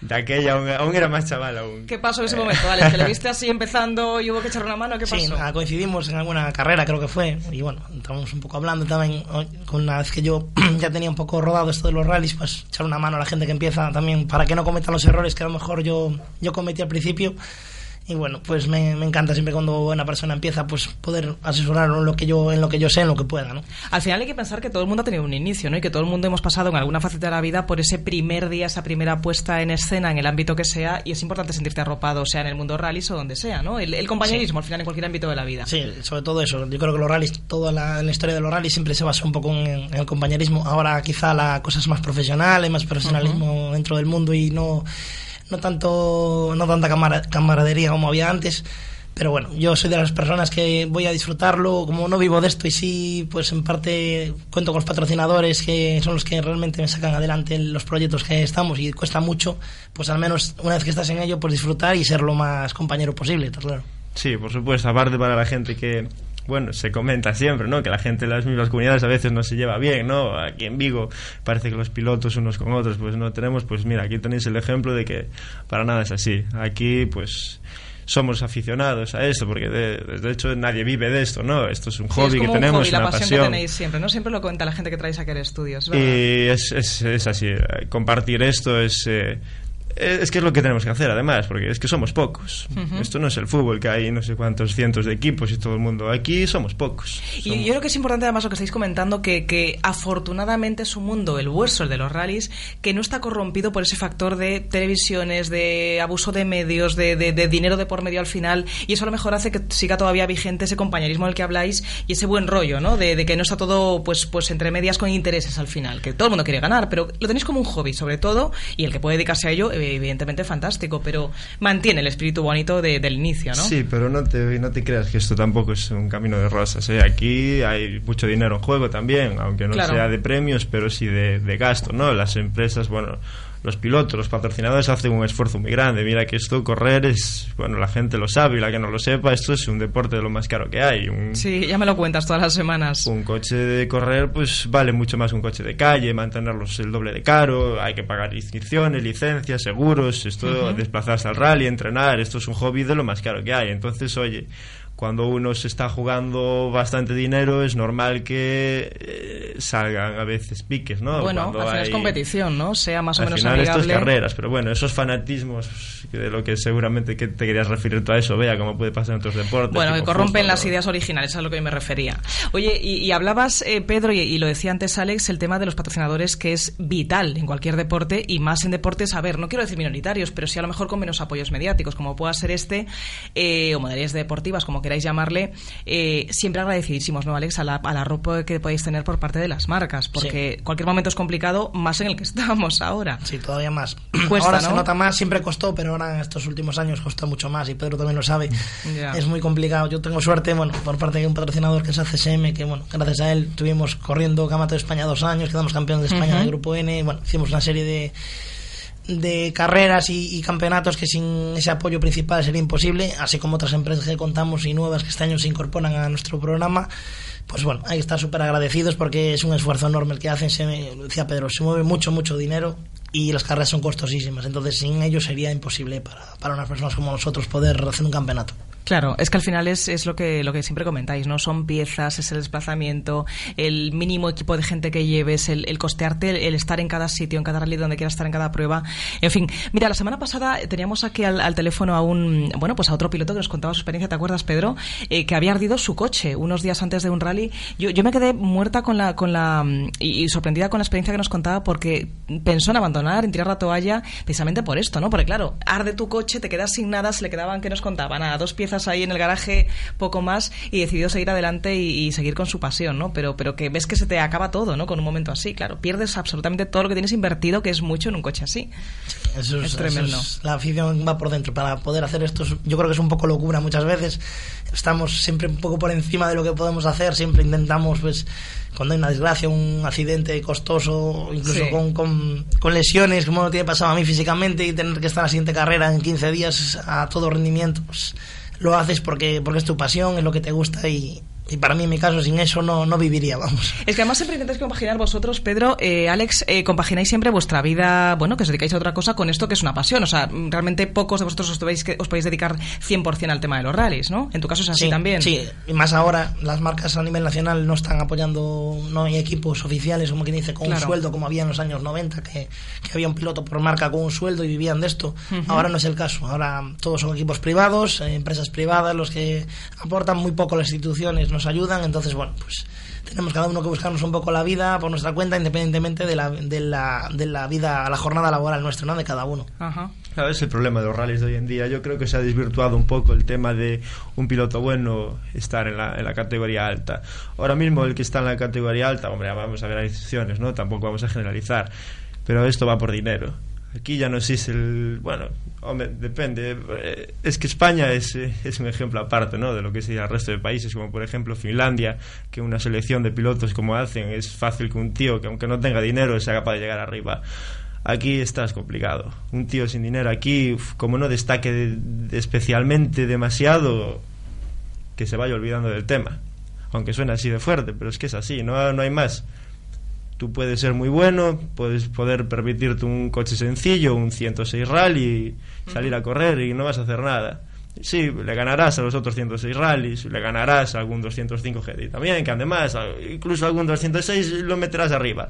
De aquella aún, aún era más chaval aún. ¿Qué pasó en ese momento, Alex? ¿Que le viste así empezando y hubo que echarle una mano? ¿Qué pasó? Sí, nada, coincidimos en alguna carrera, creo que fue, y bueno, estábamos un poco hablando también, con una vez que yo ya tenía un poco rodado esto de los rallies, pues echar una mano a la gente que empieza también para que no cometan los errores que a lo mejor yo, yo cometí al principio. Y bueno, pues me, me, encanta siempre cuando una persona empieza pues poder asesorar en lo que yo en lo que yo sé, en lo que pueda, ¿no? Al final hay que pensar que todo el mundo ha tenido un inicio, ¿no? Y que todo el mundo hemos pasado en alguna faceta de la vida por ese primer día, esa primera puesta en escena en el ámbito que sea y es importante sentirte arropado, sea en el mundo rallies o donde sea, ¿no? El, el compañerismo sí. al final en cualquier ámbito de la vida. Sí, sobre todo eso. Yo creo que los rallies, toda la, la historia de los rallies siempre se basa un poco en, en el compañerismo. Ahora quizá la cosa es más profesional, hay más profesionalismo uh -huh. dentro del mundo y no no tanto no tanta camaradería como había antes pero bueno, yo soy de las personas que voy a disfrutarlo, como no vivo de esto y sí, pues en parte cuento con los patrocinadores que son los que realmente me sacan adelante los proyectos que estamos y cuesta mucho, pues al menos una vez que estás en ello, pues disfrutar y ser lo más compañero posible, está claro. Sí, por supuesto, aparte para la gente que, bueno, se comenta siempre, ¿no? Que la gente de las mismas comunidades a veces no se lleva bien, ¿no? Aquí en Vigo parece que los pilotos unos con otros, pues no tenemos, pues mira, aquí tenéis el ejemplo de que para nada es así. Aquí, pues somos aficionados a esto, porque de, de, hecho nadie vive de esto, ¿no? Esto es un hobby sí, es que tenemos, hobby, una la pasión, pasión. que tenéis siempre, ¿no? Siempre lo cuenta la gente que traéis aquí al estudio, ¿es verdad? Y es, es, es así, compartir esto es... Eh, es que es lo que tenemos que hacer además porque es que somos pocos. Uh -huh. esto no es el fútbol que hay no sé cuántos cientos de equipos y todo el mundo. Aquí somos pocos. Somos... y yo creo que es importante además lo que estáis comentando que, que afortunadamente es un mundo el vuestro el de los rallies que no está corrompido por ese factor de televisiones de abuso de medios de, de, de dinero de por medio al final y eso a lo mejor hace que siga todavía vigente ese compañerismo del que habláis y ese buen rollo no de, de que no está todo pues pues entre medias con intereses al final que todo el mundo quiere ganar pero lo tenéis como un hobby sobre todo y el que puede dedicarse a ello evidentemente fantástico, pero mantiene el espíritu bonito de, del inicio, ¿no? Sí, pero no te, no te creas que esto tampoco es un camino de rosas. ¿eh? Aquí hay mucho dinero en juego también, aunque no claro. sea de premios, pero sí de, de gasto, ¿no? Las empresas, bueno, los pilotos, los patrocinadores hacen un esfuerzo muy grande. Mira que esto correr es, bueno, la gente lo sabe y la que no lo sepa, esto es un deporte de lo más caro que hay. Un, sí, ya me lo cuentas todas las semanas. Un coche de correr pues vale mucho más que un coche de calle, mantenerlos el doble de caro, hay que pagar inscripciones, licencias, seguros, esto, uh -huh. desplazarse al rally, entrenar, esto es un hobby de lo más caro que hay. Entonces, oye, cuando uno se está jugando bastante dinero es normal que eh, salgan a veces piques, ¿no? Bueno, cuando al final hay... es competición, ¿no? Sea más o menos final amigable. esto es carreras, pero bueno, esos fanatismos de lo que seguramente que te querías referir tú a eso, vea cómo puede pasar en otros deportes. Bueno, que corrompen fútbol, las ¿no? ideas originales, a lo que yo me refería. Oye, y, y hablabas, eh, Pedro, y, y, lo decía antes Alex, el tema de los patrocinadores que es vital en cualquier deporte y más en deportes, a ver, no quiero decir minoritarios, pero sí a lo mejor con menos apoyos mediáticos, como pueda ser este, eh, o modalidades deportivas, como queráis llamarle, eh, siempre agradecidísimos, ¿no, Alex? A la, a la ropa que podéis tener por parte de las marcas, porque sí. cualquier momento es complicado, más en el que estamos ahora. Sí, todavía más. Cuesta, ahora ¿no? se nota más, siempre costó, pero ahora estos últimos años costó mucho más y Pedro también lo sabe. Yeah. Es muy complicado. Yo tengo suerte, bueno, por parte de un patrocinador que es ACSM, que bueno, gracias a él tuvimos corriendo Campeonato de España dos años, quedamos campeones de España uh -huh. de Grupo N, bueno, hicimos una serie de de carreras y, campeonatos que sin ese apoyo principal sería imposible, así como otras empresas que contamos y nuevas que este año se incorporan a nuestro programa. Pues bueno, hay que estar súper agradecidos porque es un esfuerzo enorme el que hacen. Se decía Pedro, se mueve mucho, mucho dinero y las carreras son costosísimas. Entonces, sin ellos sería imposible para, para unas personas como nosotros poder hacer un campeonato. Claro, es que al final es, es lo que lo que siempre comentáis, ¿no? Son piezas, es el desplazamiento, el mínimo equipo de gente que lleves, el, costearte, el, el, estar en cada sitio, en cada rally donde quieras estar en cada prueba. En fin, mira, la semana pasada teníamos aquí al, al teléfono a un, bueno, pues a otro piloto que nos contaba su experiencia, ¿te acuerdas, Pedro? Eh, que había ardido su coche unos días antes de un rally. Yo, yo me quedé muerta con la, con la, y, sorprendida con la experiencia que nos contaba porque pensó en abandonar, en tirar la toalla, precisamente por esto, ¿no? Porque claro, arde tu coche, te quedas sin nada, se le quedaban, que nos contaban? Nada, dos piezas ahí en el garaje, poco más, y decidió seguir adelante y, y, seguir con su pasión, ¿no? Pero, pero que ves que se te acaba todo, ¿no? Con un momento así, claro, pierdes absolutamente todo lo que tienes invertido, que es mucho en un coche así. Eso es, es tremendo. Eso es, la afición va por dentro. Para poder hacer esto, yo creo que es un poco locura muchas veces. Estamos siempre un poco por encima de lo que podemos hacer, siempre intentamos, pues, cuando hay una desgracia, un accidente costoso, incluso sí. con, con, con, lesiones, como lo tiene pasado a mí físicamente, y tener que estar en la siguiente carrera en 15 días a todo rendimiento, pues lo haces porque, porque es tu pasión, es lo que te gusta y, y para mí en mi caso sin eso no, no viviría, vamos. Es que además siempre intentáis compaginar vosotros, Pedro, eh, Alex, eh, compagináis siempre vuestra vida, bueno, que os dedicáis a otra cosa con esto que es una pasión. O sea, realmente pocos de vosotros os podéis, os podéis dedicar 100% al tema de los rallies, ¿no? En tu caso es así Sí, también. Sí, y más ahora las marcas a nivel nacional no están apoyando, no hay equipos oficiales, como quien dice, con Claro. un sueldo como había en los años 90, que, que había un piloto por marca con un sueldo y vivían de esto. Ahora no es el caso, ahora todos son equipos privados, eh, empresas privadas, los que aportan muy poco las instituciones, nos ayudan, entonces bueno, pues tenemos cada uno que buscarnos un poco la vida por nuestra cuenta, independientemente de la, de la, de la vida, la jornada laboral nuestra, ¿no? De cada uno. Ajá. Claro, es el problema de los rallies de hoy en día. Yo creo que se ha desvirtuado un poco el tema de un piloto bueno estar en la, en la categoría alta. Ahora mismo el que está en la categoría alta, hombre, vamos a ver las excepciones, ¿no? Tampoco vamos a generalizar. Pero esto va por dinero. Aquí ya no existe el... Bueno, hombre, depende. Eh, Es que España es, eh, es un ejemplo aparte, ¿no? De lo que sería el resto de países, como por ejemplo Finlandia, que una selección de pilotos como hacen, es fácil que un tío que aunque no tenga dinero sea capaz de llegar arriba. Aquí estás complicado. Un tío sin dinero aquí, como no destaque de- de especialmente demasiado, que se vaya olvidando del tema. Aunque suena así de fuerte, pero es que es así, no, no hay más. Tú puedes ser muy bueno, puedes poder permitirte un coche sencillo, un 106 rally, salir a correr y no vas a hacer nada. Sí, le ganarás a los otros 106 rallies, le ganarás a algún 205 GT también, que además, incluso algún 206 lo meterás arriba.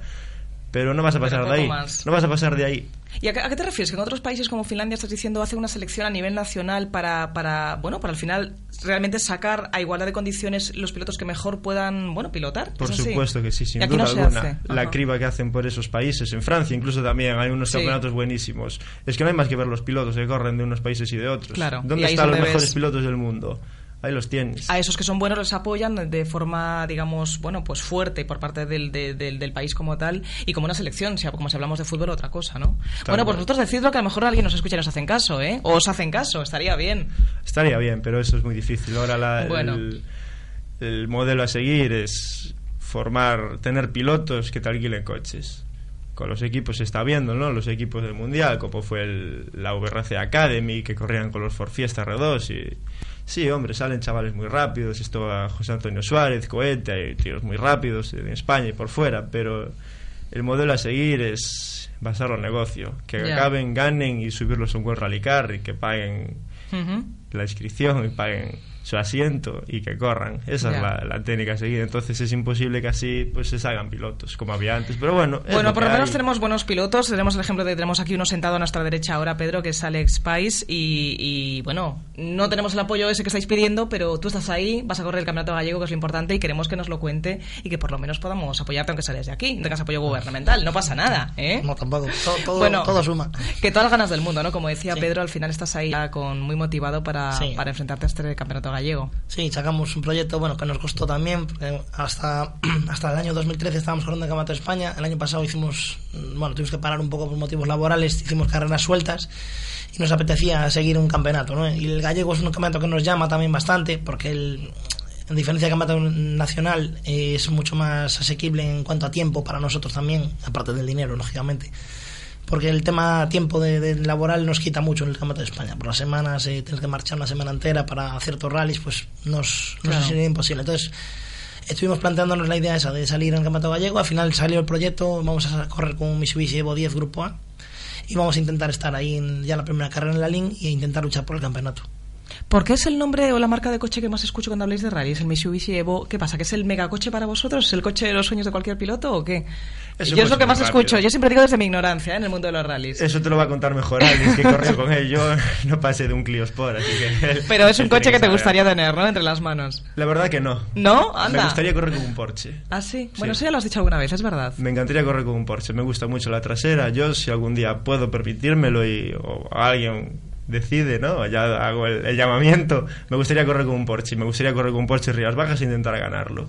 Pero no vas a pasar de ahí. más. No vas a pasar de ahí. ¿Y a qué, a qué te refieres? Que en otros países como Finlandia estás diciendo hace una selección a nivel nacional para, para bueno, para al final realmente sacar a igualdad de condiciones los pilotos que mejor puedan, bueno, pilotar. Por supuesto que sí, sin duda no alguna. La criba que hacen por esos países, en Francia incluso también hay unos Sí. campeonatos buenísimos. Es que no hay más que ver los pilotos que corren de unos países y de otros. Claro, ¿Dónde están los mejores ves- pilotos del mundo? Ahí los tienes. A esos que son buenos les apoyan de forma, digamos, bueno, pues fuerte por parte del, de- del, del país como tal y como una selección, sea, como si hablamos de fútbol, otra cosa, ¿no? bueno, pues vosotros decidlo que a lo mejor alguien nos escucha y nos hacen caso, ¿eh? O os hacen caso, estaría bien. Estaría bien, pero eso es muy difícil. Ahora la- Bueno. el, el modelo a seguir es formar, tener pilotos que te alquilen coches. Con los equipos se está viendo, ¿no? Los equipos del Mundial, como fue el- la VRC Academy, que corrían con los Ford Fiesta R2 y... Sí, hombre, salen chavales muy rápidos, esto a José Antonio Suárez, Cohete, hay tíos muy rápidos en España y por fuera, pero el modelo a seguir es basarlo en negocio, que acaben, ganen y subirlos a un buen rallycar y que paguen la inscripción y paguen su asiento y que corran. Esa es la, la técnica a seguir. Entonces es imposible que así pues se salgan pilotos, como había antes. Pero bueno, Bueno, lo por lo menos hay. tenemos buenos pilotos. Tenemos el ejemplo de tenemos aquí uno sentado a nuestra derecha ahora, Pedro, que es Alex Pais. Y, y, bueno, no tenemos el apoyo ese que estáis pidiendo, pero tú estás ahí, vas a correr el campeonato gallego, que es lo importante, y queremos que nos lo cuente y que por lo menos podamos apoyarte, aunque sales de aquí. No tengas apoyo gubernamental, no pasa nada, ¿eh? No, tampoco. Todo, todo, Bueno, todo suma. Que todas las ganas del mundo, ¿no? Como decía Pedro, al final estás ahí ya con muy motivado para, Sí. para enfrentarte a este campeonato gallego. Sí, sacamos un proyecto bueno que nos costó también, porque hasta, hasta el año 2013 estábamos corriendo el Campeonato de España. El año pasado hicimos, mm, bueno, tuvimos que parar un poco por motivos laborales, hicimos carreras sueltas y nos apetecía seguir un campeonato, ¿no? Y el gallego es un campeonato que nos llama también bastante, porque el, en diferencia del campeonato nacional eh, es mucho más asequible en cuanto a tiempo para nosotros también, aparte del dinero, lógicamente porque el tema tiempo de, de laboral nos quita mucho en el Campeonato de España. Por las semanas eh, tienes que marchar una semana entera para ciertos rallies, pues nos, nos Claro. sería imposible. Entonces estuvimos planteándonos la idea esa de salir en el Campeonato Gallego. Al final salió el proyecto, vamos a correr con un Mitsubishi Evo 10 Grupo A y vamos a intentar estar ahí en, ya la primera carrera en la LIN e intentar luchar por el campeonato. ¿Por qué es el nombre o la marca de coche que más escucho cuando habláis de rally? ¿Es el Mitsubishi Evo? ¿Qué pasa? ¿Que es el megacoche para vosotros? ¿Es el coche de los sueños de cualquier piloto o qué? Es Yo es lo que más muy escucho. rápido. Yo siempre digo desde mi ignorancia ¿eh? en el mundo de los rallies. Eso te lo va a contar mejor Alex, que corrió con él. Yo no pasé de un Clio Sport, así que... Pero es un coche que te gustaría tener, ¿no? Entre las manos. La verdad que no. ¿No? Anda. Me gustaría correr con un Porsche. ¿Ah, sí? Bueno, Sí. eso ya lo has dicho alguna vez, es verdad. Me encantaría correr con un Porsche. Me gusta mucho la trasera. Yo, si algún día puedo permitírmelo y o alguien decide, ¿no? Ya hago el, el llamamiento. Me gustaría correr con un Porsche. Me gustaría correr con un Porsche Rías Bajas e intentar ganarlo.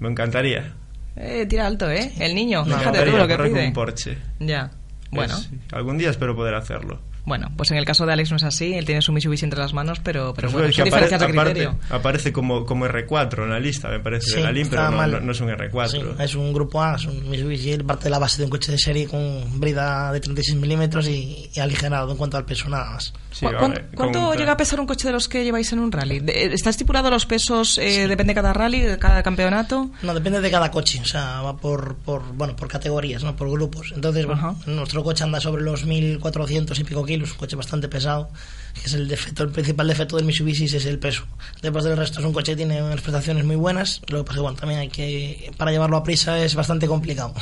Me encantaría. Eh, tira alto, ¿eh? El niño, Me fíjate tú lo que correr con un Porsche. Ya. Bueno. Algún día espero poder hacerlo. Bueno, pues en el caso de Alex no es así, él tiene su Mitsubishi entre las manos, pero, pero Pues bueno, es que diferencias de apare- criterio. aparte- aparece como, como R4 en la lista, me parece, Sí, de la LIM, pero no, no- no es un R4. Sí, es un grupo A, es un Mitsubishi, él parte de la base de un coche de serie con brida de 36 milímetros y, y aligerado en cuanto al peso nada más. ¿Cu- cuán- ¿Cuánto llega a pesar un coche de los que lleváis en un rally? De- ¿Está estipulado los pesos? eh, ¿Depende de cada rally, de cada campeonato? No, depende de cada coche, o sea, va por, por, bueno, por categorías, ¿no? por grupos. Entonces, bueno, nuestro coche anda sobre los 1400 y pico kilos, un coche bastante pesado, que es el defecto, el principal defecto del Mitsubishi es el peso. Después del resto es un coche que tiene unas prestaciones muy buenas, lo que pasa es que, bueno, también hay que, para llevarlo a prisa es bastante complicado.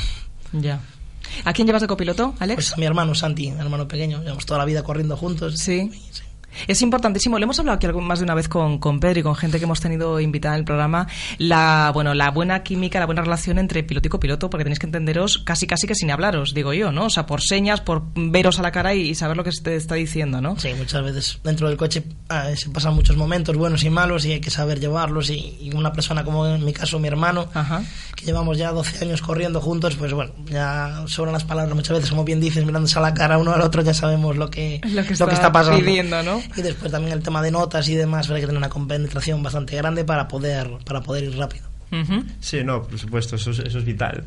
Ya. ¿A quién llevas de copiloto, Alex? Pues a mi hermano Santi, mi hermano pequeño, llevamos toda la vida corriendo juntos. Sí. Es importantísimo, le hemos hablado aquí más de una vez con, con Pedro y con gente que hemos tenido invitada en el programa, la, bueno, la buena química, la buena relación entre piloto y copiloto, porque tenéis que entenderos casi casi que sin hablaros, digo yo, ¿no? O sea, por señas, por veros a la cara y, y saber lo que se te está diciendo, ¿no? Sí, muchas veces dentro del coche ah, se pasan muchos momentos buenos y malos y hay que saber llevarlos. Y, y una persona como en mi caso, mi hermano, que llevamos ya 12 años corriendo juntos, pues bueno, ya sobran las palabras muchas veces, como bien dices, mirándose a la cara uno al otro, ya sabemos lo que, Lo que está, está pasando. pidiendo, ¿no? Y después también el tema de notas y demás, hay que tener una compenetración bastante grande para poder, para poder ir rápido. Sí, no, por supuesto, eso es, eso es vital.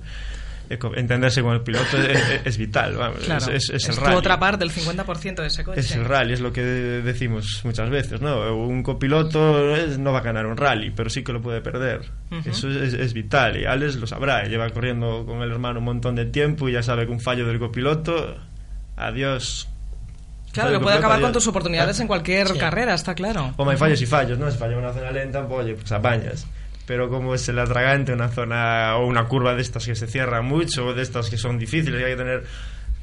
Eh, Entenderse con el piloto es, es- es vital, vamos, Claro. es, es- es el tu rally. otra parte, el 50% de ese coche. Es el rally, es lo que decimos muchas veces, ¿no? Un copiloto es- no va a ganar un rally, pero sí que lo puede perder. Ujú. Eso es, es vital y Alex lo sabrá. Lleva corriendo con el hermano un montón de tiempo y ya sabe que un fallo del copiloto, adiós. Claro, que puede acabar con tus oportunidades en cualquier Sí. carrera, está claro. Como hay fallos y fallos, ¿no? Si falla en una zona lenta, pues oye, pues apañas. Pero como es el atragante, una zona o una curva de estas que se cierra mucho, o de estas que son difíciles y hay que tener...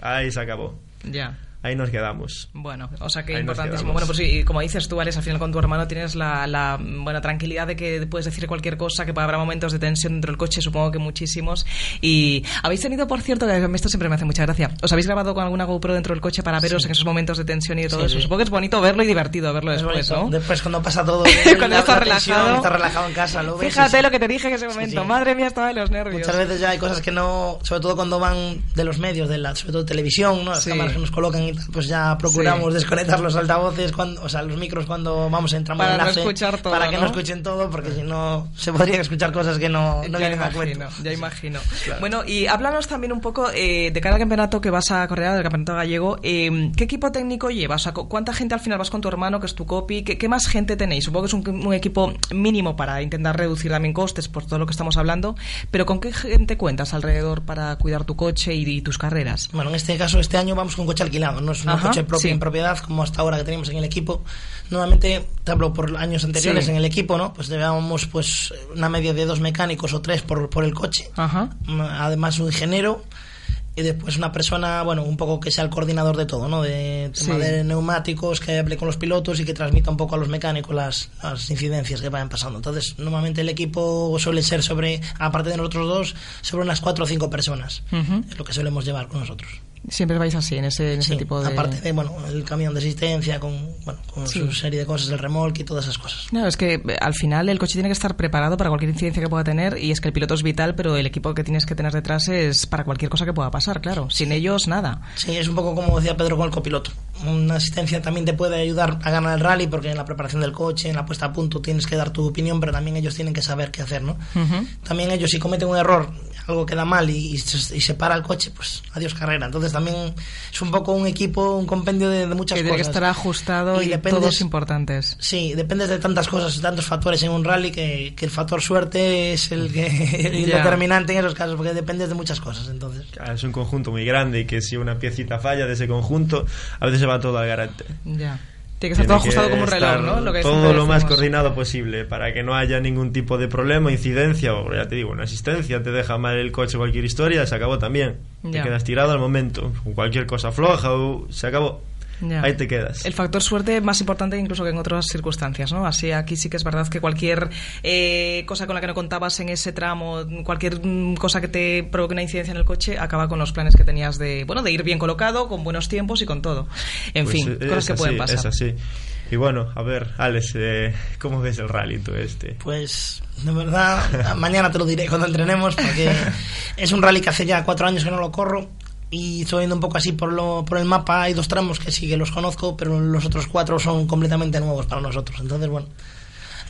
Ahí se acabó. Ya. Ahí nos quedamos. Bueno, o sea que Ahí importantísimo. Bueno, pues sí, como dices tú, Alex, al final con tu hermano tienes la, la buena tranquilidad de que puedes decir cualquier cosa, que habrá momentos de tensión dentro del coche, supongo que muchísimos. Y habéis tenido, por cierto, que esto siempre me hace mucha gracia, ¿os habéis grabado con alguna GoPro dentro del coche para veros Sí. en esos momentos de tensión y de todo Sí, eso? sí. Supongo que es bonito verlo y divertido verlo Es después, bonito. ¿no? Después cuando pasa todo, Cuando estás tensión, relajado. estás relajado en casa, lo ves. Fíjate lo que te dije en ese momento. Madre mía, estaba de los nervios. Muchas veces ya hay cosas que no, sobre todo cuando van de los medios, de la, sobre todo televisión, ¿no? las cámaras que nos colocan y pues ya procuramos Sí. desconectar los altavoces, cuando, o sea, los micros cuando vamos entramos Para en no enlace, escuchar todo, para que no, ¿no? escuchen todo, porque si no se podrían escuchar cosas que no, no a imagino, cuento. ya imagino. Bueno, y háblanos también un poco eh, de cada campeonato que vas a correr, del campeonato gallego. eh, ¿Qué equipo técnico llevas? O sea, cu- ¿Cuánta gente al final vas con tu hermano, que es tu copy? ¿Qué, qué más gente tenéis? Supongo que es un, un equipo mínimo para intentar reducir también costes por todo lo que estamos hablando. Pero ¿con qué gente cuentas alrededor para cuidar tu coche y, y tus carreras? Bueno, en este caso, este año vamos con coche alquilado, no es un Ajá, coche propio sí. en propiedad como hasta ahora que teníamos en el equipo. Normalmente, te hablo por años anteriores Sí. en el equipo, ¿no? Pues llevábamos pues una media de dos mecánicos o tres por, por el coche. Ajá. Mm, Además, un ingeniero y después una persona, bueno, un poco que sea el coordinador de todo, ¿no? De tema Sí. de neumáticos, que hable con los pilotos y que transmita un poco a los mecánicos las, las incidencias que vayan pasando. Entonces, normalmente el equipo suele ser sobre, aparte de nosotros dos, sobre unas cuatro o cinco personas. Es lo que solemos llevar con nosotros. Siempre vais así, en ese, en ese Sí, tipo de... Aparte de, bueno, el camión de asistencia con, bueno, con Sí. su serie de cosas, el remolque y todas esas cosas. No, es que eh, al final el coche tiene que estar preparado para cualquier incidencia que pueda tener y es que el piloto es vital, pero el equipo que tienes que tener detrás es para cualquier cosa que pueda pasar, claro. Sin ellos, nada. Sí, es un poco como decía Pedro con el copiloto. Una asistencia también te puede ayudar a ganar el rally porque en la preparación del coche, en la puesta a punto, tienes que dar tu opinión, pero también ellos tienen que saber qué hacer, ¿no? También ellos si cometen un error, algo queda mal y, y se, y se para el coche, pues adiós carrera. Entonces también es un poco un equipo, un compendio de, de muchas Que tiene que cosas. estar ajustado y, dependes- todos importantes. Sí, dependes de tantas cosas, tantos factores en un rally que, que el factor suerte es el, que, el determinante en esos casos, porque dependes de muchas cosas. Entonces, Claro, Es un conjunto muy grande y que si una piecita falla de ese conjunto, a veces se va todo al garante. Ya. Tiene que estar todo ajustado como un reloj, ¿no? Lo que todo lo más coordinado posible para que no haya ningún tipo de problema, incidencia o ya te digo, una asistencia, te deja mal el coche, cualquier historia, se acabó también. Ya. Te quedas tirado al momento, con cualquier cosa floja o se acabó. Ya. Ahí te quedas. El factor suerte más importante incluso que en otras circunstancias, ¿no? Así aquí sí que es verdad que cualquier eh, cosa con la que no contabas en ese tramo, cualquier mm, cosa que te provoque una incidencia en el coche, acaba con los planes que tenías de, bueno, de ir bien colocado, con buenos tiempos y con todo. En Pues, fin, eh, cosas es que pueden pasar. Es así. Y bueno, a ver, Alex, eh, ¿cómo ves el rally tú este? pues de verdad, mañana te lo diré cuando entrenemos, porque es un rally que hace ya cuatro años que no lo corro. Y estoy un poco así por, lo, por el mapa, hay dos tramos que sí que los conozco, pero los otros cuatro son completamente nuevos para nosotros. Entonces, bueno,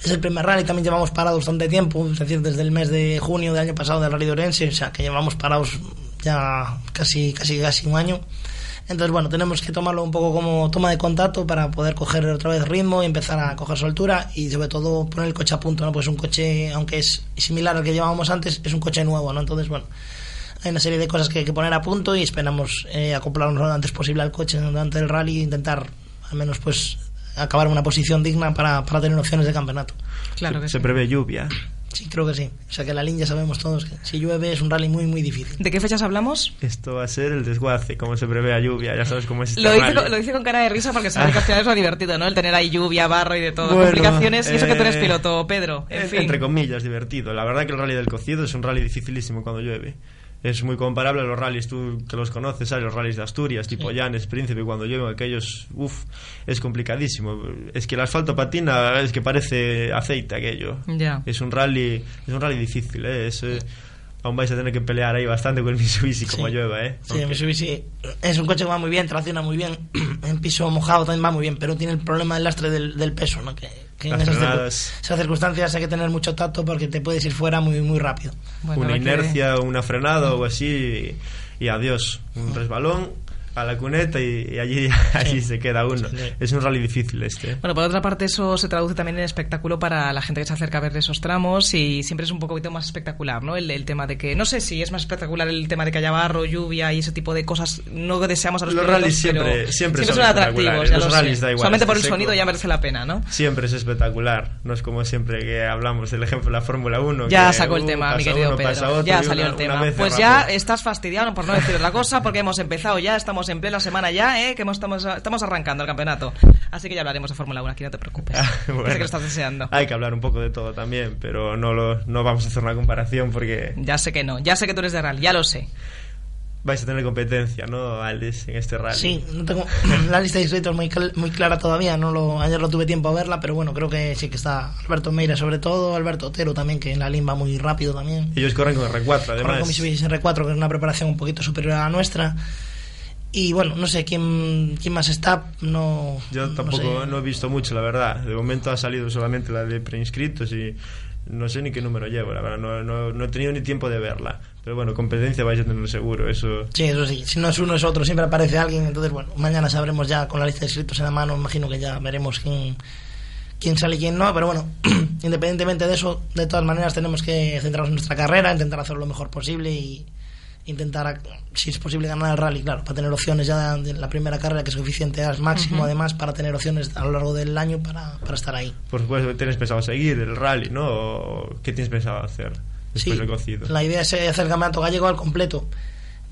es el primer rally, también llevamos parados bastante tiempo, es decir, desde el mes de junio del año pasado del Rally de Orense, o sea, que llevamos parados ya casi, casi, casi un año. Entonces, bueno, tenemos que tomarlo un poco como toma de contacto para poder coger otra vez ritmo y empezar a coger soltura y sobre todo poner el coche a punto, ¿no? Pues un coche, aunque es similar al que llevábamos antes, es un coche nuevo, ¿no? Entonces, bueno, hay una serie de cosas que hay que poner a punto y esperamos eh, acoplarnos lo antes posible al coche durante el rally e intentar al menos pues acabar en una posición digna para, para tener opciones de campeonato. Claro que Se sí. prevé lluvia. Sí, creo que sí. O sea que la línea sabemos todos que si llueve es un rally muy, muy difícil. ¿De qué fechas hablamos? Esto va a ser el desguace, como se prevé a lluvia, ya sabes cómo es este Lo dice, rally. con, lo dice con cara de risa porque sabe que al final es lo divertido, ¿no? El tener ahí lluvia, barro y de todo. Bueno, Complicaciones. Y eso que tú eres eh, piloto, Pedro. En Eh, fin. Entre comillas, divertido. La verdad que el rally del cocido es un rally dificilísimo cuando llueve. Es muy comparable a los rallies, tú que los conoces, ¿sabes? Los rallies de Asturias, tipo Llanes, Príncipe, cuando llueven aquellos, uff, es complicadísimo. Es que el asfalto patina, es que parece aceite aquello. Ya. Es un rally, es un rally difícil, ¿eh? Es, eh, aún vais a tener que pelear ahí bastante con el Mitsubishi como Sí. llueva, ¿eh? Sí, el Mitsubishi es un coche que va muy bien, tracciona muy bien, en piso mojado también va muy bien, pero tiene el problema del lastre del, del peso, ¿no? Que, que en esas, circunstancias hay que tener mucho tacto porque te puedes ir fuera muy, muy rápido. una inercia, una frenada o así y, y adiós, un resbalón a la cuneta y, y allí, allí se queda uno. Es un rally difícil este. ¿eh? Bueno, por otra parte, eso se traduce también en espectáculo para la gente que se acerca a ver esos tramos y siempre es un poquito más espectacular, ¿no? El, el tema de que, no sé si es más espectacular el tema de que haya barro, lluvia y ese tipo de cosas. No deseamos a los, Los rallies siempre- pero siempre son atractivos, ya Los lo rallies da igual, Solamente por el sonido ya merece la pena, ¿no? Siempre es espectacular, no es como siempre que hablamos del ejemplo de la Fórmula 1. Ya que, sacó el uh, tema, mi querido uno, Pedro. otro, ya salió una- el tema. Pues ya estás fastidiado, por no decir otra cosa, porque hemos empezado ya, estamos en plena semana ya, ¿eh? que hemos- estamos, estamos arrancando el campeonato. Así que ya hablaremos de Fórmula 1 aquí, no te preocupes. Bueno, Sé que lo estás deseando. Hay que hablar un poco de todo también, pero no, lo, no vamos a hacer una comparación porque Ya sé que no, ya sé que tú eres de rally, ya lo sé. vais a tener competencia, ¿no, Aldis, en este rally? Sí, no tengo la lista de inscritos muy, cl- muy clara todavía, no lo, ayer no tuve tiempo a verla, pero bueno, creo que sí que está Alberto Meira sobre todo, Alberto Otero también, que en la LIN va muy rápido también. Ellos corren con R4, Corre además. con Mitsubishi R4, que es una preparación un poquito superior a la nuestra. Y bueno, no sé quién, quién más está, no. Yo no tampoco sé. no, he visto mucho, la verdad. De momento ha salido solamente la de preinscritos y no sé ni qué número llevo, la verdad. No, no, no he tenido ni tiempo de verla. Pero bueno, competencia vais a tener seguro, eso. Sí, eso sí, si no es uno es otro, siempre aparece alguien, entonces bueno, mañana sabremos ya con la lista de inscritos en la mano, imagino que ya veremos quién, quién sale y quién no, pero bueno, independientemente de eso, de todas maneras tenemos que centrarnos en nuestra carrera, intentar hacer lo mejor posible y intentar, si es posible, ganar el rally, claro, para tener opciones ya de la primera carrera, que es suficiente al máximo, Ujú. además, para tener opciones a lo largo del año para, para estar ahí. Por supuesto, ¿tienes pensado seguir el rally, no? ¿O ¿Qué tienes pensado hacer después Sí, del cocido? La idea es eh, hacer el campeonato gallego al completo.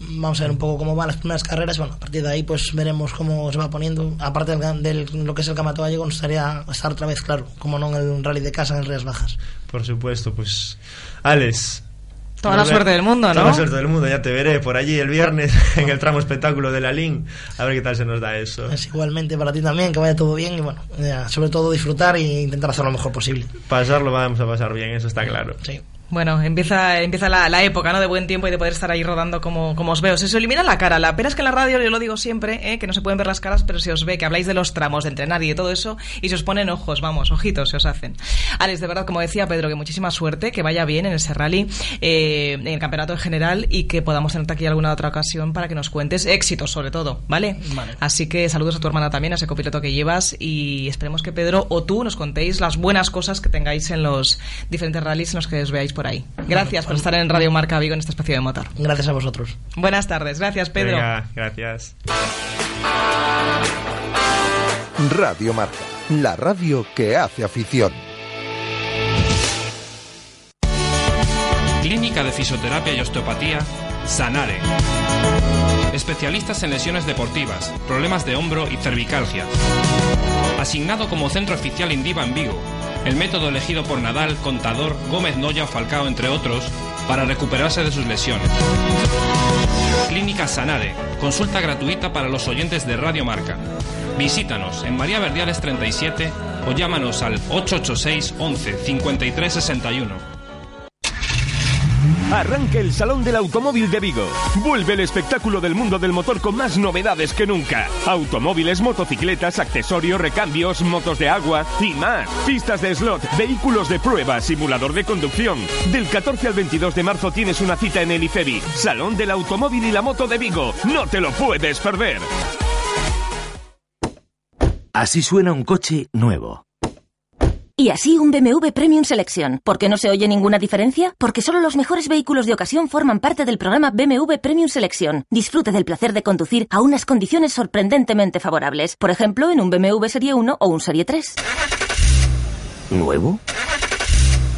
Vamos a ver un poco cómo van las primeras carreras. Bueno, a partir de ahí pues veremos cómo se va poniendo. Aparte del- lo que es el campeonato gallego, nos estaría estar otra vez claro, como no en el rally de casa en Rías Bajas. Por supuesto, pues. Alex. Toda la suerte del mundo, Toda ¿no? la suerte del mundo, ya te veré por allí el viernes en el tramo espectáculo de la LIN. A ver qué tal se nos da eso. Es igualmente para ti también, que vaya todo bien y bueno, ya, sobre todo disfrutar e intentar hacer lo mejor posible. Pasarlo vamos a pasar bien, eso está claro. Sí. Bueno, empieza, empieza la, la época ¿no? de buen tiempo y de poder estar ahí rodando como, como os veo. Se os elimina la cara. La pena es que en la radio, yo lo digo siempre, ¿eh? que no se pueden ver las caras, pero se os ve que habláis de los tramos, de entrenar y de todo eso, y se os ponen ojos, vamos, ojitos se os hacen. Alex, de verdad, como decía Pedro, que muchísima suerte, que vaya bien en ese rally, eh, en el campeonato en general, y que podamos tenerte aquí alguna otra ocasión para que nos cuentes éxitos, sobre todo, ¿vale? Vale. Así que saludos a tu hermana también, a ese copiloto que llevas, y esperemos que Pedro o tú nos contéis las buenas cosas que tengáis en los diferentes rallies en los que os veáis por ahí. Gracias por estar en Radio Marca Vigo en este espacio de motor. Gracias a vosotros. Buenas tardes, gracias Pedro. Venga, gracias. Radio Marca, la radio que hace afición. Clínica de Fisioterapia y Osteopatía, Sanare. Especialistas en lesiones deportivas, problemas de hombro y cervicalgia. Asignado como centro oficial Indiva en Vigo. El método elegido por Nadal, Contador, Gómez Noya Falcao, entre otros, para recuperarse de sus lesiones. Clínica Sanare. Consulta gratuita para los oyentes de Radio Marca. Visítanos en María Verdiales 37 o llámanos al 886 11 53 61. Arranca el Salón del Automóvil de Vigo. Vuelve el espectáculo del mundo del motor con más novedades que nunca. Automóviles, motocicletas, accesorios, recambios, motos de agua y más. Pistas de slot, vehículos de prueba, simulador de conducción. Del 14 al 22 de marzo tienes una cita en el IFEBI, Salón del Automóvil y la Moto de Vigo. No te lo puedes perder. Así suena un coche nuevo. Y así un BMW Premium Selection. ¿Por qué no se oye ninguna diferencia? Porque solo los mejores vehículos de ocasión forman parte del programa BMW Premium Selection. Disfrute del placer de conducir a unas condiciones sorprendentemente favorables. Por ejemplo, en un BMW Serie 1 o un Serie 3. ¿Nuevo?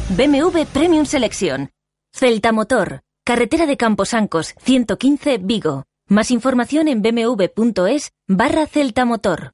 BMW Premium Selection. Celta Motor. Carretera de Camposancos, 115 Vigo. Más información en bmw.es barra Celta Motor.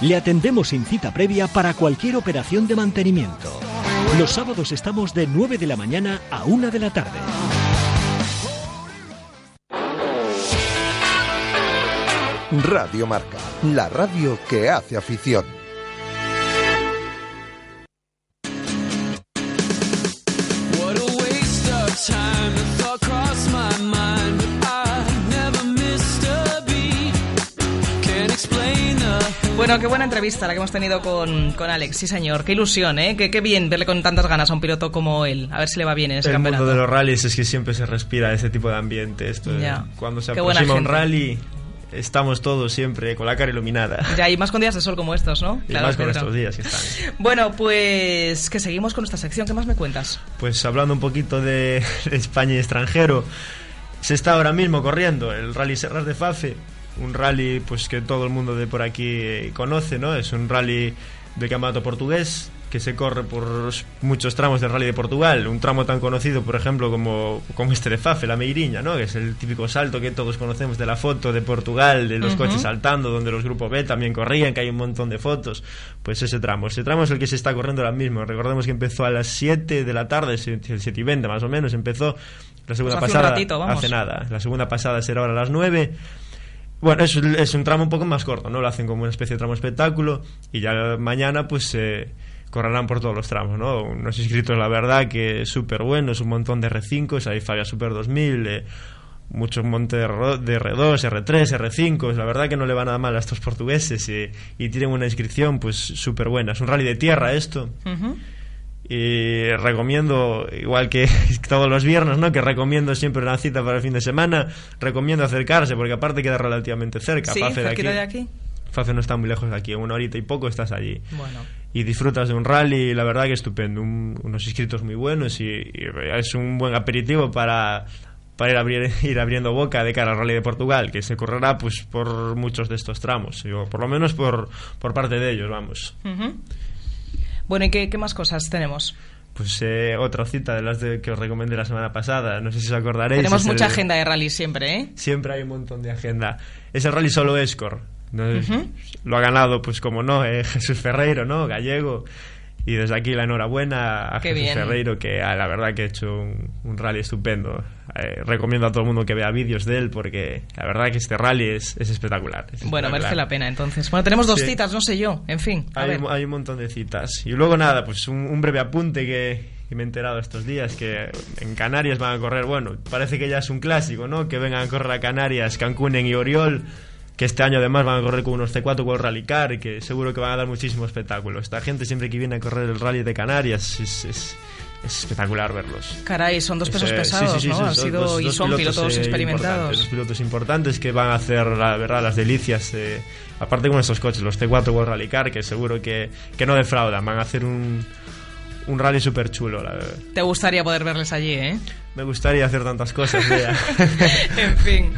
Le atendemos sin cita previa para cualquier operación de mantenimiento. Los sábados estamos de 9 de la mañana a 1 de la tarde. Radio Marca, la radio que hace afición. Bueno, qué buena entrevista la que hemos tenido con, con Alex, sí señor. Qué ilusión, ¿eh? Qué, qué bien verle con tantas ganas a un piloto como él. A ver si le va bien en ese el campeonato. mundo de los rallies es que siempre se respira ese tipo de ambiente. Esto, Ya. Cuando se Qué aproxima un rally, estamos todos siempre con la cara iluminada. Ya, y más con días de sol como estos, ¿no? Y Claro, más con estos días que están. Bueno, pues que seguimos con nuestra sección. ¿Qué más me cuentas? Pues hablando un poquito de, de España y extranjero, se está ahora mismo corriendo el Rally Serras de Fafe, un rally pues que todo el mundo de por aquí conoce, ¿no? Es un rally de campeonato portugués que se corre por muchos tramos del Rally de Portugal, un tramo tan conocido, por ejemplo, como, como este de Fafe, la Meiriña, ¿no? Que es el típico salto que todos conocemos de la foto de Portugal, de los coches saltando, donde los grupos B también corrían, que hay un montón de fotos. Pues ese tramo, ese tramo es el que se está corriendo ahora mismo. Recordemos que empezó a las 7 de la tarde, el 7 y 20 más o menos, empezó la segunda Pues hace un pasada. ratito, vamos. hace nada. La segunda pasada será ahora a las 9. Bueno, es, es un tramo un poco más corto, ¿no? Lo hacen como una especie de tramo espectáculo y ya mañana pues eh, correrán por todos los tramos, ¿no? Unos inscritos, la verdad, que súper buenos, un montón de R5, hay Fabia Super 2000, eh, muchos montes de R2, R3, R5, la verdad que no le va nada mal a estos portugueses eh, y tienen una inscripción pues súper buena. Es un rally de tierra esto. Y recomiendo, igual que todos los viernes, ¿no? Que recomiendo siempre una cita para el fin de semana. Recomiendo acercarse, porque aparte queda relativamente cerca. Sí, Fafe de aquí. de aquí. Fafe no está muy lejos de aquí, en una horita y poco estás allí. Bueno. Y disfrutas de un rally, la verdad que estupendo. Un- unos inscritos muy buenos y, y es un buen aperitivo para, para ir, abrir- ir abriendo boca de cara al rally de Portugal, que se correrá pues por muchos de estos tramos, o por lo menos por, por parte de ellos, vamos. Ujú. Bueno, ¿y qué, qué más cosas tenemos? Pues eh, otra cita de las de- que os recomendé la semana pasada, no sé si os acordaréis. Tenemos mucha el- agenda de rally siempre, ¿eh? Siempre hay un montón de agenda. Es el rally solo Escor. ¿no? Lo ha ganado, pues como no, eh, Jesús Ferreiro, ¿no? Gallego. Y desde aquí la enhorabuena a Qué Jesús bien. Ferreiro, que ah, la verdad que ha hecho un, un rally estupendo. Eh, recomiendo a todo el mundo que vea vídeos de él, porque la verdad que este rally es, es espectacular. es Bueno, espectacular. merece la pena entonces. Bueno, tenemos dos Sí. citas, no sé yo. En fin, a Hay, ver. hay un montón de citas. Y luego nada, pues un, un breve apunte que, que me he enterado estos días, que en Canarias van a correr, bueno, parece que ya es un clásico, ¿no? Que vengan a correr a Canarias, Cancún y Oriol, que este año además van a correr con unos C4 World Rally Car y que seguro que van a dar muchísimo espectáculo. Esta gente siempre que viene a correr el rally de Canarias es, es- es espectacular verlos. Caray, son dos pesos Eh, pesados, sí, sí, ¿no? son Han sido dos- y son pilotos, pilotos eh, experimentados. dos pilotos importantes que van a hacer, la verdad, las delicias. eh, aparte con estos coches, los T4 World Rally Car, que seguro que, que no defraudan. Van a hacer un, un rally súper chulo, la verdad. Te gustaría poder verles allí, ¿eh? Me gustaría hacer tantas cosas, en fin,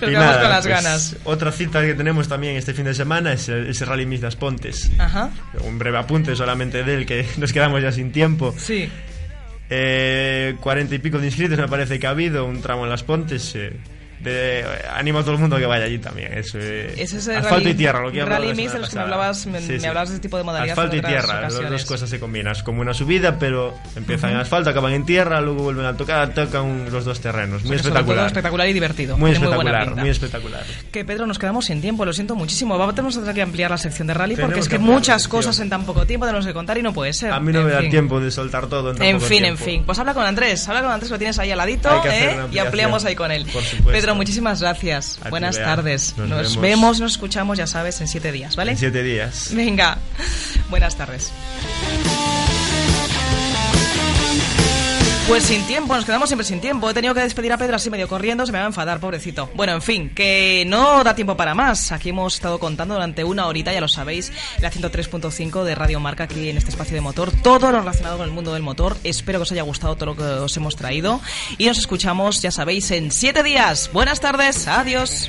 nos quedamos con las pues, ganas. Otra cita que tenemos también este fin de semana es el, ese Rally Mis das Pontes. Ajá. Un breve apunte solamente de él, que nos quedamos ya sin tiempo. Sí. Eh, Cuarenta y pico de inscritos me parece que ha habido, un tramo en las Pontes. eh, de- animo a todo el mundo a que vaya allí también. Es, eh, Ese es el asfalto rally- y tierra, lo que rally mix de los que me hablabas, me- Sí, me sí. hablabas de este tipo de modalidad Asfalto en y tierra, las dos cosas se combinan. Es como una subida, pero empiezan en Ujú. asfalto, acaban en tierra, luego vuelven a tocar, tocan los dos terrenos. Muy espectacular. espectacular y divertido. Muy Tiene muy espectacular, pinta. muy espectacular. Que Pedro, nos quedamos sin tiempo, lo siento muchísimo. Vamos a tener que ampliar la sección de rally Tenemos porque es que que muchas cosas en tan poco tiempo tenemos que contar y no puede ser. A mí no En me da fin. tiempo de soltar todo en tan En poco fin, en tiempo. fin. Pues habla con Andrés, habla con Andrés, lo tienes ahí al ladito ¿eh? y ampliamos ahí con él. Por supuesto. Pedro, muchísimas gracias. A Buenas tardes. Nos Nos, vemos. vemos, nos escuchamos, ya sabes, en siete días, ¿vale? En siete días. Venga, buenas tardes. Pues sin tiempo, nos quedamos siempre sin tiempo. He tenido que despedir a Pedro así medio corriendo, se me va a enfadar, pobrecito. Bueno, en fin, que no da tiempo para más. Aquí hemos estado contando durante una horita, ya lo sabéis, la 103.5 de Radio Marca aquí en este espacio de motor. Todo lo relacionado con el mundo del motor. Espero que os haya gustado todo lo que os hemos traído. Y nos escuchamos, ya sabéis, en siete días. Buenas tardes, adiós.